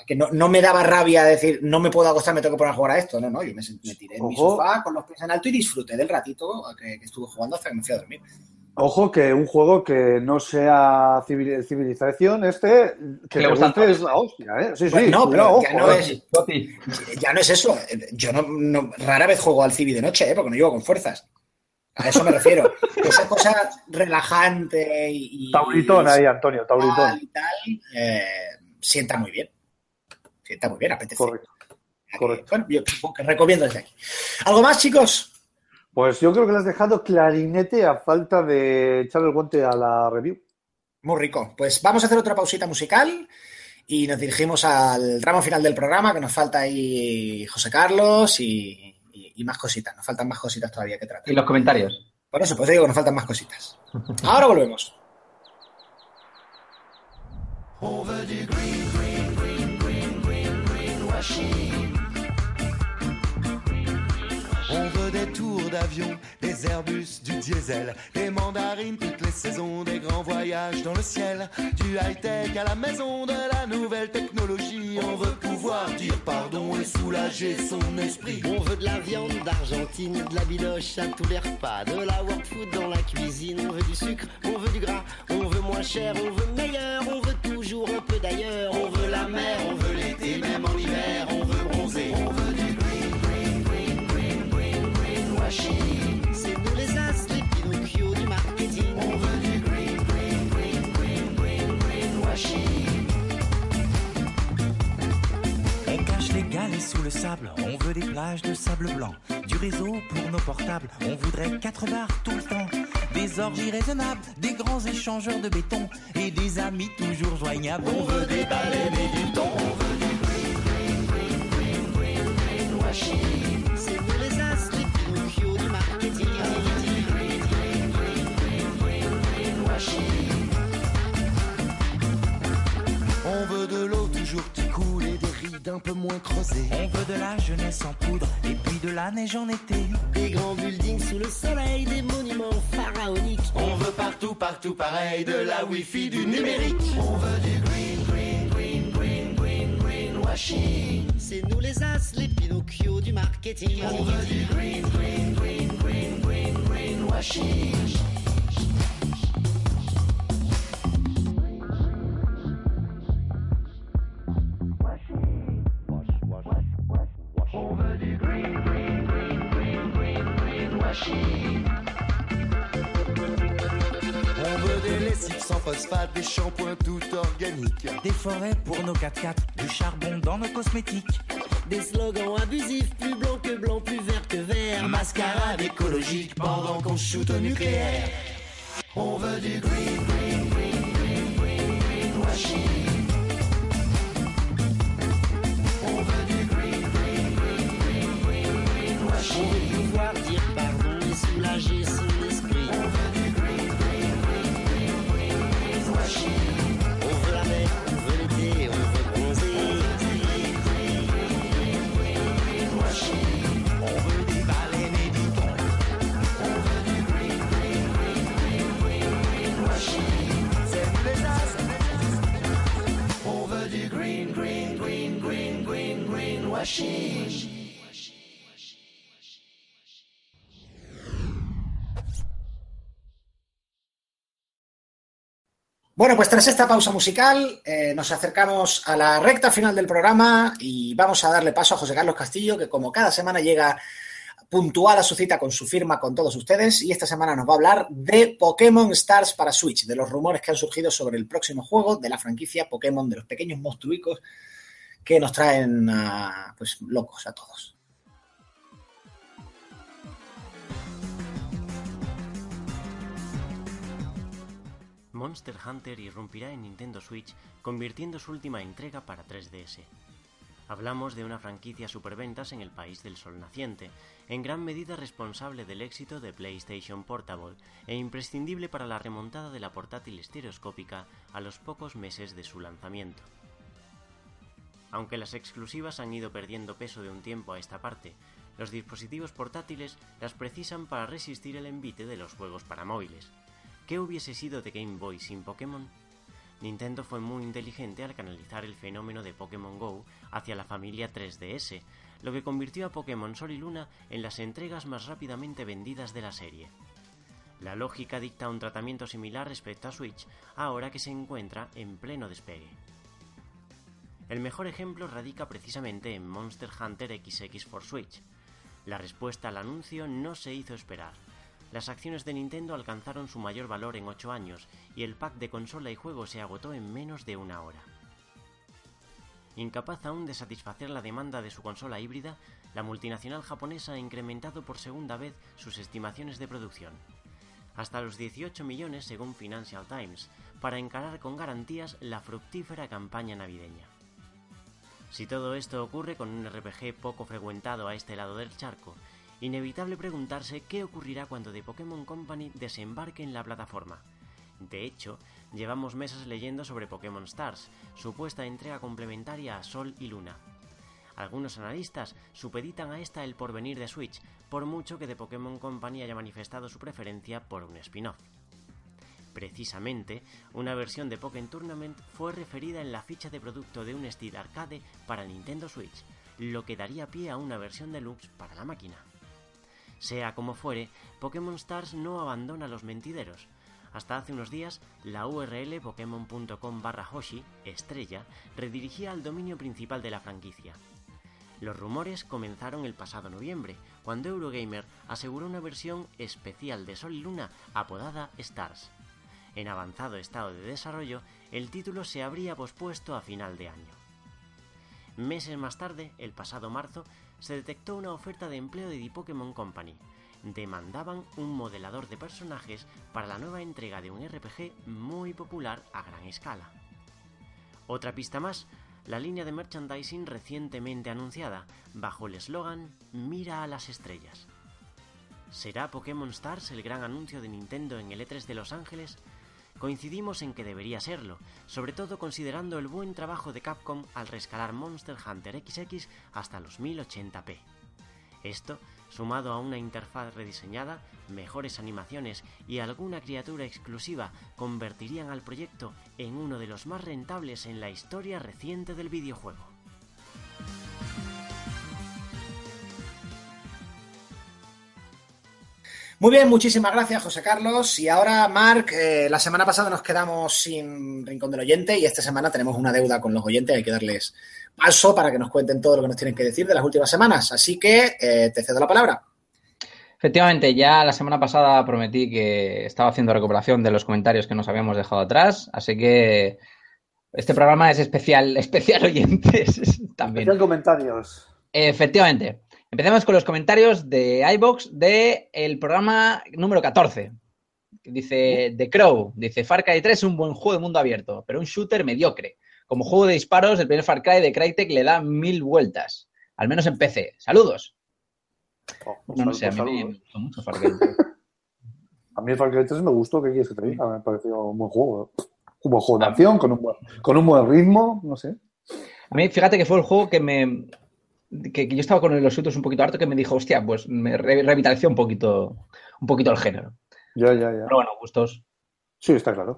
Que no, no me daba rabia decir, no me puedo acostar, me tengo que poner a jugar a esto. No, no, yo me, me tiré en mi sofá con los pies en alto y disfruté del ratito que, que estuve jugando hasta que me fui a dormir. Ojo que un juego que no sea civilización, este, que le guste es la hostia, ¿eh? Sí, sí, no, pero ya, no es, ya no es eso. Yo no, rara vez juego al Civi de noche, ¿eh? Porque no llevo con fuerzas. A eso me refiero. Esa cosa relajante y. Tauritón ahí, Antonio, tauritón. Y tal, eh, sienta muy bien. Sienta muy bien, apetece. Correcto. Correcto. Bueno, yo recomiendo desde aquí. ¿Algo más, chicos? Pues yo creo que le has dejado clarinete a falta de echar el guante a la review. Muy rico. Pues vamos a hacer otra pausita musical y nos dirigimos al tramo final del programa, que nos falta ahí José Carlos y, más cositas. Nos faltan más cositas todavía que tratar. Y los comentarios. Por eso, pues digo que nos faltan más cositas. Ahora volvemos. On veut des tours d'avion, des Airbus, du diesel, des mandarines toutes les saisons, des grands voyages dans le ciel, du high-tech à la maison de la nouvelle technologie. On veut pouvoir dire pardon et soulager son esprit. On veut de la viande d'Argentine, de la biloche à tous les repas, de la work food dans la cuisine. On veut du sucre, on veut du gras, on veut moins cher, on veut meilleur, on veut toujours un peu d'ailleurs. On veut la mer, on veut l'été, même en hiver, c'est nous les as, les Pinocchio du marketing. On veut du green, green, green, green, green, greenwashing. On cache les galets sous le sable, on veut des plages de sable blanc, du réseau pour nos portables, on voudrait quatre bars tout le temps, des orgies raisonnables, des grands échangeurs de béton et des amis toujours joignables. On veut des baleines et du thon, on veut du green, green, green, green, green, greenwashing. On veut de l'eau toujours qui coule et des rides un peu moins creusées. On veut de la jeunesse en poudre et puis de la neige en été. Des des grands buildings sous le soleil, des monuments pharaoniques. On veut partout, partout pareil, de la wifi, du numérique. On veut du green, green, green, green, green, greenwashing. C'est nous les as, les Pinocchio du marketing. On veut du green, green, green, green, green, greenwashing. On veut des lessives sans phosphate, des shampoings tout organiques. Des forêts pour nos 4x4, du charbon dans nos cosmétiques. Des slogans abusifs, plus blanc que blanc, plus vert que vert. Mascarade écologique pendant qu'on shoot au nucléaire. On veut du green, green, Bueno, pues tras esta pausa musical eh, nos acercamos a la recta final del programa y vamos a darle paso a José Carlos Castillo, que como cada semana llega puntual a su cita con su firma con todos ustedes y esta semana nos va a hablar de Pokémon Stars para Switch, de los rumores que han surgido sobre el próximo juego de la franquicia Pokémon, de los pequeños monstruicos que nos traen ah, pues locos a todos. Monster Hunter irrumpirá en Nintendo Switch convirtiendo su última entrega para 3DS. Hablamos de una franquicia superventas en el país del sol naciente, en gran medida responsable del éxito de PlayStation Portable e imprescindible para la remontada de la portátil estereoscópica a los pocos meses de su lanzamiento. Aunque las exclusivas han ido perdiendo peso de un tiempo a esta parte, los dispositivos portátiles las precisan para resistir el envite de los juegos para móviles. ¿Qué hubiese sido de Game Boy sin Pokémon? Nintendo fue muy inteligente al canalizar el fenómeno de Pokémon Go hacia la familia 3DS, lo que convirtió a Pokémon Sol y Luna en las entregas más rápidamente vendidas de la serie. La lógica dicta un tratamiento similar respecto a Switch, ahora que se encuentra en pleno despegue. El mejor ejemplo radica precisamente en Monster Hunter XX for Switch. La respuesta al anuncio no se hizo esperar. Las acciones de Nintendo alcanzaron su mayor valor en 8 años y el pack de consola y juego se agotó en menos de una hora. Incapaz aún de satisfacer la demanda de su consola híbrida, la multinacional japonesa ha incrementado por segunda vez sus estimaciones de producción, hasta los 18 millones según Financial Times, para encarar con garantías la fructífera campaña navideña. Si todo esto ocurre con un RPG poco frecuentado a este lado del charco, inevitable preguntarse qué ocurrirá cuando The Pokémon Company desembarque en la plataforma. De hecho, llevamos meses leyendo sobre Pokémon Stars, supuesta entrega complementaria a Sol y Luna. Algunos analistas supeditan a esta el porvenir de Switch, por mucho que The Pokémon Company haya manifestado su preferencia por un spin-off. Precisamente, una versión de Pokémon Tournament fue referida en la ficha de producto de un Steel Arcade para Nintendo Switch, lo que daría pie a una versión deluxe para la máquina. Sea como fuere, Pokémon Stars no abandona los mentideros. Hasta hace unos días, la URL pokémon.com barra Hoshi, estrella, redirigía al dominio principal de la franquicia. Los rumores comenzaron el pasado noviembre, cuando Eurogamer aseguró una versión especial de Sol y Luna apodada Stars. En avanzado estado de desarrollo, el título se habría pospuesto a final de año. Meses más tarde, el pasado marzo, se detectó una oferta de empleo de The Pokémon Company. Demandaban un modelador de personajes para la nueva entrega de un RPG muy popular a gran escala. Otra pista más, la línea de merchandising recientemente anunciada, bajo el eslogan Mira a las estrellas. ¿Será Pokémon Stars el gran anuncio de Nintendo en el E3 de Los Ángeles? Coincidimos en que debería serlo, sobre todo considerando el buen trabajo de Capcom al rescalar Monster Hunter XX hasta los 1080p. Esto, sumado a una interfaz rediseñada, mejores animaciones y alguna criatura exclusiva, convertirían al proyecto en uno de los más rentables en la historia reciente del videojuego. Muy bien, muchísimas gracias, José Carlos. Y ahora, Marc, eh, la semana pasada nos quedamos sin Rincón del Oyente y esta semana tenemos una deuda con los oyentes. Hay que darles paso para que nos cuenten todo lo que nos tienen que decir de las últimas semanas. Así que eh, te cedo la palabra. Efectivamente, ya la semana pasada prometí que estaba haciendo recuperación de los comentarios que nos habíamos dejado atrás, así que este programa es especial, especial oyentes también. Especial comentarios. Efectivamente. Empecemos con los comentarios de iBox del programa número 14. Dice The Crow, dice Far Cry 3 es un buen juego de mundo abierto, pero un shooter mediocre. Como juego de disparos, el primer Far Cry de Crytek le da mil vueltas, al menos en PC. Saludos. Oh, No, no sé, a mí me gustó mucho Far Cry 3. A mí el Far Cry 3 me gustó, ¿qué quieres que te diga? Me pareció un buen juego. Un buen juego de acción, con un buen, con un buen ritmo, no sé. A mí, fíjate que fue el juego que me. Que, que yo estaba con los otros un poquito harto que me dijo, hostia, pues me re- revitalizó un poquito, un poquito el género. Ya, ya, ya. Pero bueno, gustos. Sí, está claro.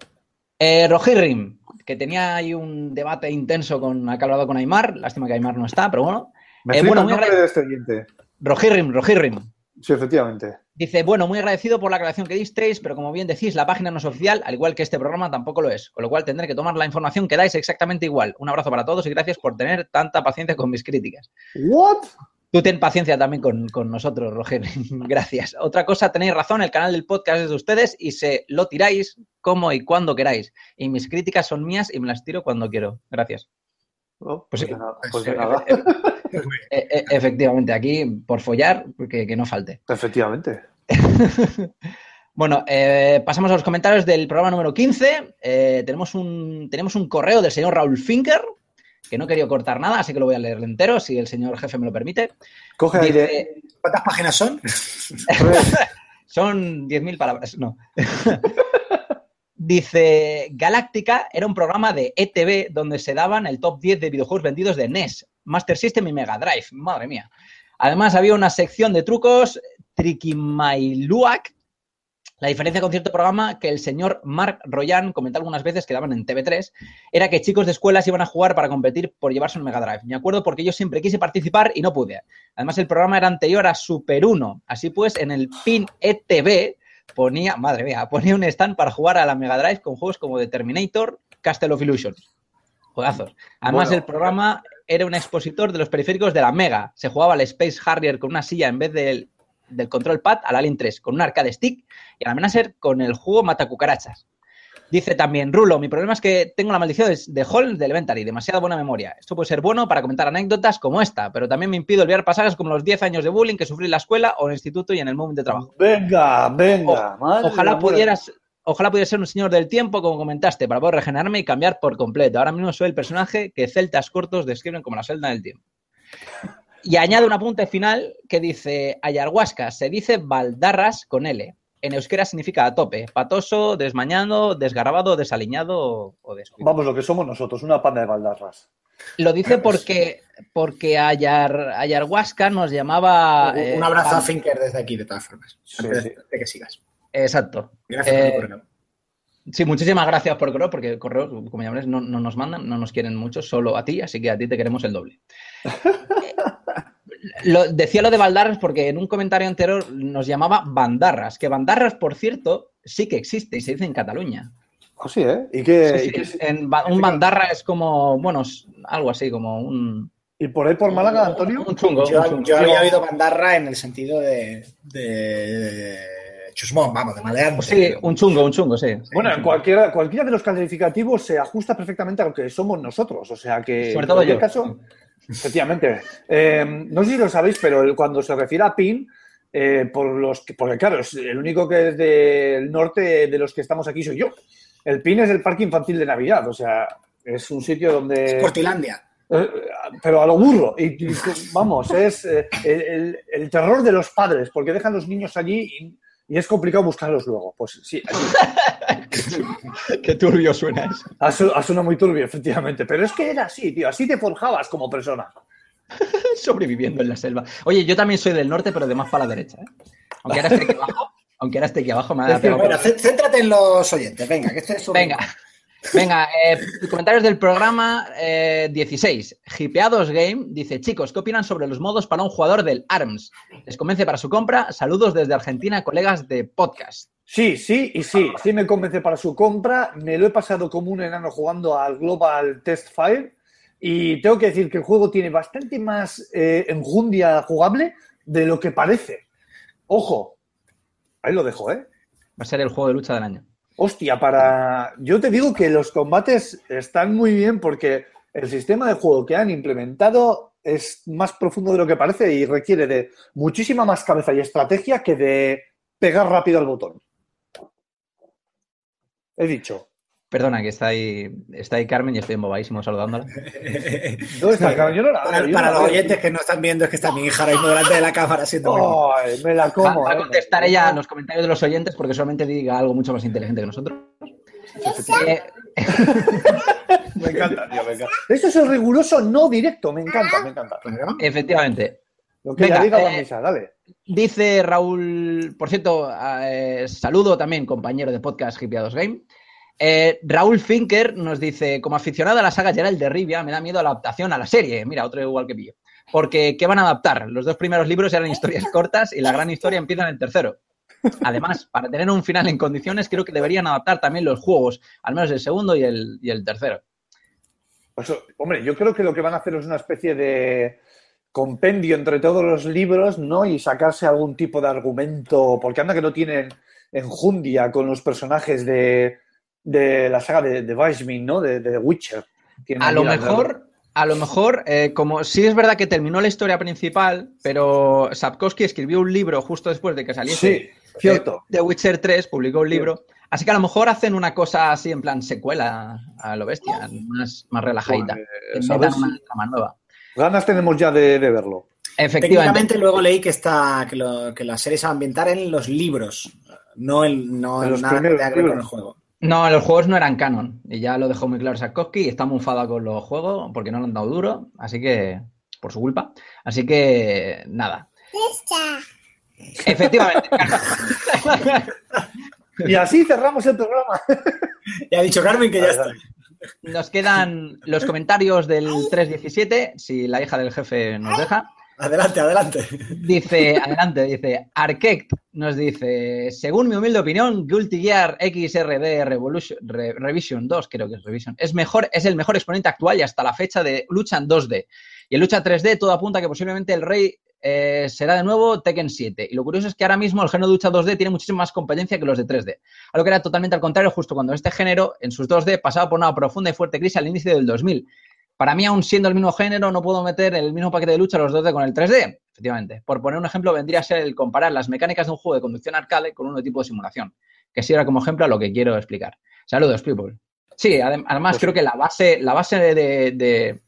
Eh, Rojirrim, que tenía ahí un debate intenso con, ha hablado con Aymar, lástima que Aymar no está, pero bueno. Me Eh, bueno, el muy nombre de este oyente. Rojirrim, Rojirrim. Sí, efectivamente. Dice, bueno, muy agradecido por la aclaración que disteis, pero como bien decís, la página no es oficial, al igual que este programa tampoco lo es, con lo cual tendré que tomar la información que dais exactamente igual. Un abrazo para todos y gracias por tener tanta paciencia con mis críticas. ¿What? Tú ten paciencia también con, con nosotros, Roger. Gracias. Otra cosa, tenéis razón, el canal del podcast es de ustedes y se lo tiráis como y cuando queráis. Y mis críticas son mías y me las tiro cuando quiero. Gracias. Oh, Pues sí. de nada. De Eh, nada. eh, eh, eh, efectivamente, aquí por follar, que, que no falte. Efectivamente. Bueno, eh, pasamos a los comentarios del programa número 15. Eh, tenemos, un, tenemos un correo del señor Raúl Finker, que no quería cortar nada, así que lo voy a leer entero, si el señor jefe me lo permite. Coge aire. Dice, ¿Cuántas páginas son? Son 10.000 palabras, no. Dice, Galáctica era un programa de ETV donde se daban el top 10 de videojuegos vendidos de NES, Master System y Mega Drive. Madre mía. Además había una sección de trucos, Trikimailuak. La diferencia con cierto programa que el señor Mark Royan comentó algunas veces que daban en TV3 era que chicos de escuelas iban a jugar para competir por llevarse un Mega Drive. Me acuerdo porque yo siempre quise participar y no pude. Además, el programa era anterior a Super 1. Así pues, en el PIN ETV ponía, madre mía, ponía un stand para jugar a la Mega Drive con juegos como The Terminator, Castle of Illusions. Juegazos. Además, Bueno. el programa era un expositor de los periféricos de la Mega. Se jugaba al Space Harrier con una silla en vez del, del control pad al Alien 3 con un arcade stick y al Amenacer con el juego Matacucarachas. Dice también, Rulo, mi problema es que tengo la maldición de- de Hall de Elementary, demasiada buena memoria. Esto puede ser bueno para comentar anécdotas como esta, pero también me impido olvidar pasajes como los 10 años de bullying que sufrí en la escuela o en el instituto y en el momento de trabajo. Venga, venga. madre Ojalá pudieras, ojalá pudieras ser un señor del tiempo, como comentaste, para poder regenerarme y cambiar por completo. Ahora mismo soy el personaje que celtas cortos describen como la celda del tiempo. Y añade un apunte final que dice ayahuasca, se dice baldarras con L. En euskera significa a tope, patoso, desmañado, desgarrabado, desaliñado o, descuidado. Vamos, lo que somos nosotros, una panda de baldarras. Lo dice porque, porque ayar, ayahuasca nos llamaba... Un- eh, un abrazo a Finker desde aquí, de todas formas. Sí, antes sí. de- que sigas. Exacto. Gracias por Eh, el correo. Sí, muchísimas gracias por correo, porque correos, como ya ves, no, no nos mandan, no nos quieren mucho, solo a ti, así que a ti te queremos el doble. Lo, decía lo de Baldarras porque en un comentario anterior nos llamaba Bandarras, que Bandarras, por cierto, sí que existe y se dice en Cataluña. Ah, sí, ¿eh? ¿Y, qué, Sí, y, sí, qué- en ba- un Bandarra es como, bueno, es algo así, como un... y por ahí por Málaga, Antonio? Un chungo. Yo, un chungo. yo había oído bandarra en el sentido de, de chusmón, vamos, de maleante. Sí, un chungo, un chungo, sí. Bueno, en cualquiera, cualquiera de los calificativos se ajusta perfectamente a lo que somos nosotros. O sea que. Sobre en todo cualquier yo. caso, efectivamente. Eh, no sé si lo sabéis, pero el- cuando se refiere a PIN, eh, por los que- porque claro, es el único que es del norte de los que estamos aquí soy yo. El PIN es el parque infantil de Navidad. O sea, es un sitio donde. Portilandia. Eh, pero a lo burro. Y, y, vamos, es el, el- el terror de los padres, porque dejan los niños allí y, y es complicado buscarlos luego. Pues sí. Qué turbio suena eso. Ha, su- ha sonado muy turbio, efectivamente. Pero es que era así, tío. Así te forjabas como persona. Sobreviviendo en la selva. Oye, yo también soy del norte, pero de más para la derecha. ¿eh? Aunque ahora esté aquí abajo, aunque ahora esté aquí abajo, me ha pegado Bueno, céntrate en los oyentes, venga, que este es un- Venga, venga, eh, comentarios del programa eh, 16. Hipeados Game dice, chicos, ¿qué opinan sobre los modos para un jugador del ARMS? ¿Les convence para su compra? Saludos desde Argentina, colegas de podcast. Sí, sí y sí. Sí me convence para su compra. Me lo he pasado como un enano jugando al Global Test Fire. Y tengo que decir que el juego tiene bastante más eh, enjundia jugable de lo que parece. Ojo, ahí lo dejo, ¿eh? Va a ser el juego de lucha del año. Hostia, para. Yo te digo que los combates están muy bien porque el sistema de juego que han implementado es más profundo de lo que parece y requiere de muchísima más cabeza y estrategia que de pegar rápido al botón. He dicho. Perdona, que está ahí, está ahí Carmen y estoy embobadísimo saludándola. ¿Dónde está? Carmen? Yo no la Para, veo, para no la los oyentes que no están viendo, es que está mi hija ahora mismo delante de la cámara haciendo. ruido. Ay, me la como. va a eh. contestar ella los comentarios de los oyentes porque solamente diga algo mucho más inteligente que nosotros. Eh, Me encanta, tío, me encanta. Esto es el riguroso no directo, me encanta, me encanta. efectivamente. Lo que Venga, diga eh, a misa, dale. Dice Raúl, por cierto, eh, saludo también, compañero de podcast Hipiados Game. Eh, Raúl Finker nos dice, como aficionado a la saga Geralt de Rivia, me da miedo la adaptación a la serie. Mira, otro igual que pillo. Porque, ¿qué van a adaptar? Los dos primeros libros eran historias cortas y la gran historia empieza en el tercero. Además, para tener un final en condiciones, creo que deberían adaptar también los juegos, al menos el segundo y el, y el tercero. Pues, hombre, yo creo que lo que van a hacer es una especie de compendio entre todos los libros, ¿no? Y sacarse algún tipo de argumento, porque anda que no tienen enjundia con los personajes de, de la saga de, de ¿no? De, de The Witcher. A lo mejor, a lo mejor, eh, como sí es verdad que terminó la historia principal, pero Sapkowski escribió un libro justo después de que saliese Sí, cierto. The Witcher 3, publicó un libro. Así que a lo mejor hacen una cosa así en plan secuela a lo bestia, más, más relajadita. Pues, una trama nueva. Ganas tenemos ya de, de verlo. Efectivamente. Técnicamente luego leí que está que, lo- que la serie se va a ambientar en los libros, no en, no En nada que tenga que ver con el juego. No, los juegos no eran canon. Y ya lo dejó muy claro Sapkowski y está muy enfadado con los juegos porque no le han dado duro. Así que, por su culpa. Así que, nada. Efectivamente. Y así cerramos el programa. Ya ha dicho Carmen que ya está. Nos quedan los comentarios del 317, si la hija del jefe nos deja. Adelante, adelante. Dice, adelante, dice, Architect nos dice, según mi humilde opinión, Guilty Gear XRD Revolution, Re- Revision 2, creo que es Revision, es mejor, es el mejor exponente actual y hasta la fecha de lucha en 2D. Y en lucha 3D todo apunta a que posiblemente el rey eh, será de nuevo Tekken 7. Y lo curioso es que ahora mismo el género de lucha 2D tiene muchísima más competencia que los de 3D. Algo que era totalmente al contrario justo cuando este género, en sus 2D, pasaba por una profunda y fuerte crisis al inicio del 2000. Para mí, aún siendo el mismo género, no puedo meter el mismo paquete de lucha los 2D con el 3D. Efectivamente. Por poner un ejemplo, vendría a ser el comparar las mecánicas de un juego de conducción arcade con uno de tipo de simulación. Que sirva como ejemplo a lo que quiero explicar. Saludos, people. Sí, adem- además creo que la base, la base de, de-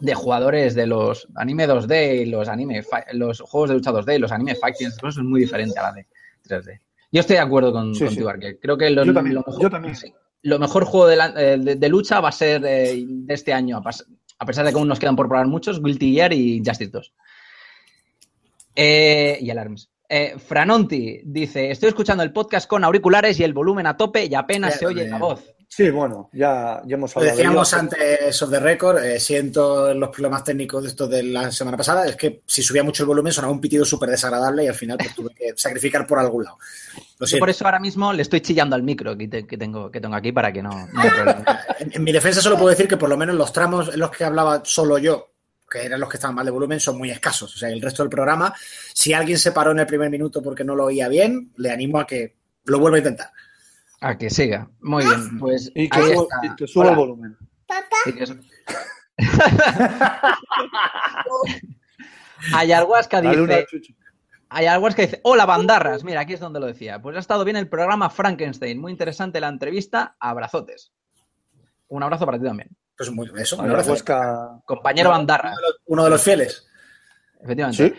de jugadores de los anime 2D y los anime los juegos de lucha 2D y los anime fighting eso es muy diferente a la de 3D. Yo estoy de acuerdo con, Sí. Arque. Creo que lo, Yo también, lo mejor, yo también. sí, lo mejor juego de, la- eh, de- de lucha va a ser eh, de este año, a, pas- a pesar de que aún nos quedan por probar muchos, Guilty Gear y Justice 2. Eh, y Alarms. Eh, Franonti dice, estoy escuchando el podcast con auriculares y el volumen a tope y apenas se oye bien. la voz. Sí, bueno, ya, ya hemos Lo hablado. de decíamos antes of the record, eh, siento los problemas técnicos de esto de la semana pasada, es que si subía mucho el volumen sonaba un pitido súper desagradable y al final pues, tuve que sacrificar por algún lado. Lo Yo por eso ahora mismo le estoy chillando al micro que, te- que tengo, que tengo aquí para que no, no. En, en mi defensa solo puedo decir que por lo menos los tramos en los que hablaba solo yo, que eran los que estaban mal de volumen, son muy escasos. O sea, el resto del programa, si alguien se paró en el primer minuto porque no lo oía bien, le animo a que lo vuelva a intentar. A que siga. Muy bien, pues Y que, ahí suba- está. y que suba Hola. el volumen. Eso- Ayahuasca dice. Ayahuasca dice, hola bandarras, mira, aquí es donde lo decía. Pues ha estado bien el programa Frankenstein, muy interesante la entrevista, abrazotes. Un abrazo para ti también. Pues muy, eso, un abrazo. Compañero bandarra, Uno de los- Uno de los fieles. efectivamente. Sí.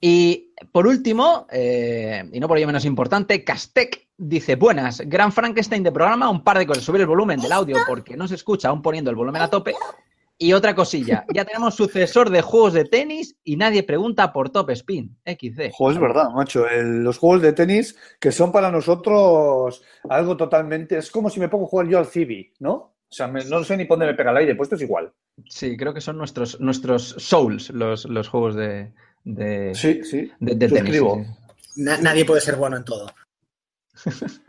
Y por último, eh, y no por ello menos importante, Castec dice, buenas, gran Frankenstein de programa, un par de cosas, subir el volumen del audio porque no se escucha aún poniendo el volumen a tope Y otra cosilla, ya tenemos sucesor de juegos de tenis y nadie pregunta por Top Spin, XD. Joder, es verdad, macho. el- los juegos de tenis que son para nosotros algo totalmente. Es como si me pongo a jugar yo al Civi, ¿no? O sea, me- no sé ni por dónde me pega el aire, pues esto es igual. Sí, creo que son nuestros, nuestros souls los, los juegos de, de, Sí, sí. de- de tenis. suscribo. sí, sí. Na- nadie puede ser bueno en todo.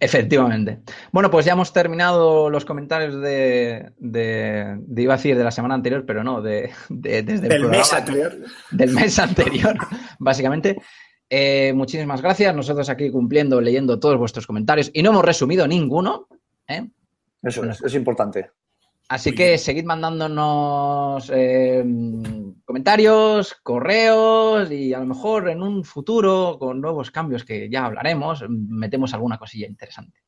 Efectivamente. Bueno, pues ya hemos terminado los comentarios de, de, de- iba a decir de la semana anterior, pero no, de, de- desde el Del mes programa- anterior. del mes anterior, básicamente. Eh, muchísimas gracias. Nosotros aquí cumpliendo, leyendo todos vuestros comentarios y no hemos resumido ninguno. ¿eh? Eso es, es importante. Así que seguid mandándonos eh, comentarios, correos y a lo mejor en un futuro, con nuevos cambios que ya hablaremos, metemos alguna cosilla interesante.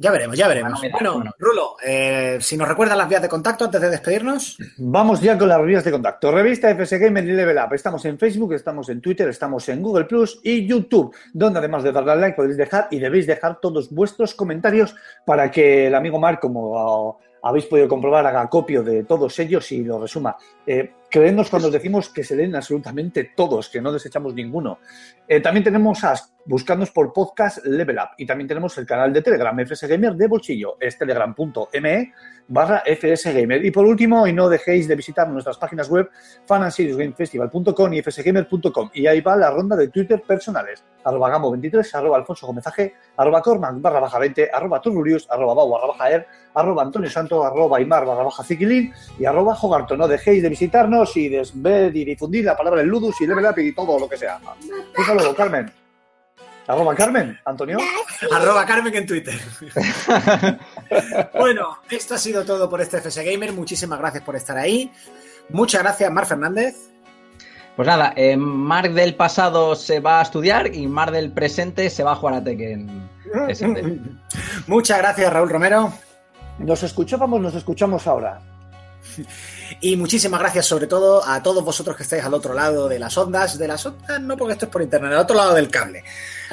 Ya veremos, ya veremos. Bueno, Bueno, bueno. Rulo, eh, si nos recuerdan las vías de contacto antes de despedirnos. Vamos ya con las vías de contacto. Revista FS Gamer y Level Up. Estamos en Facebook, estamos en Twitter, estamos en Google Plus y YouTube, donde además de darle al like podéis dejar y debéis dejar todos vuestros comentarios para que el amigo Mark, como habéis podido comprobar, haga copio de todos ellos y lo resuma. Eh, creednos cuando os decimos que se leen absolutamente todos, que no desechamos ninguno. Eh, también tenemos a buscarnos por podcast Level Up y también tenemos el canal de Telegram FS Gamer de bolsillo, es telegram.me barra FS Gamer. Y por último, y no dejéis de visitar nuestras páginas web fanandseriousgamefestival.com y fsgamer.com. Y ahí va la ronda de Twitter personales. Arroba Gamo23, arroba Alfonso Gómez AG, arroba Cormac barra baja 20, arroba Turburius, arroba Bau barra baja Er, arroba Antonio Santo, arroba Aymar barra baja Ziquilín y arroba Jogarto. No dejéis de visitarnos y de ver y difundir la palabra en Ludus y Level Up y todo lo que sea. Saludo, Carmen. Arroba Carmen, Antonio. Arroba Carmen en Twitter. bueno, esto ha sido todo por este FS Gamer. Muchísimas gracias por estar ahí. Muchas gracias, Mar Fernández. Pues nada, eh, Mark del pasado se va a estudiar y Mark del presente se va a jugar a Tekken. Muchas gracias, Raúl Romero. Nos escuchábamos, nos escuchamos ahora. Y muchísimas gracias sobre todo a todos vosotros que estáis al otro lado de las ondas, de las ondas, no porque esto es por internet, al otro lado del cable.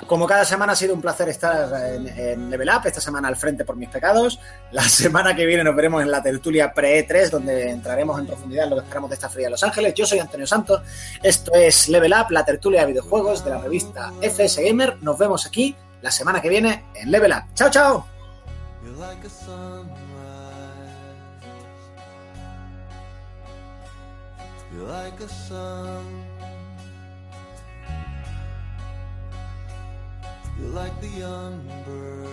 Como cada semana ha sido un placer estar en, Level Up, esta semana al frente por mis pecados. La semana que viene nos veremos en la tertulia pre-E3, donde entraremos en profundidad en lo que esperamos de esta feria de Los Ángeles. Yo soy Antonio Santos, esto es Level Up, la tertulia de videojuegos de la revista FS Gamer. Nos vemos aquí la semana que viene en Level Up. ¡Chao, chao! Like a sun. You're like the young bird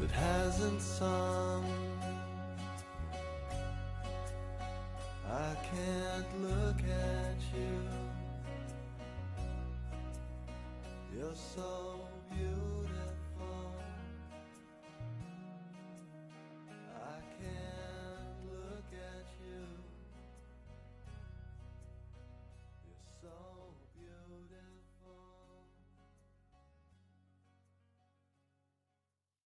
that hasn't sung. I can't look at you. You're so.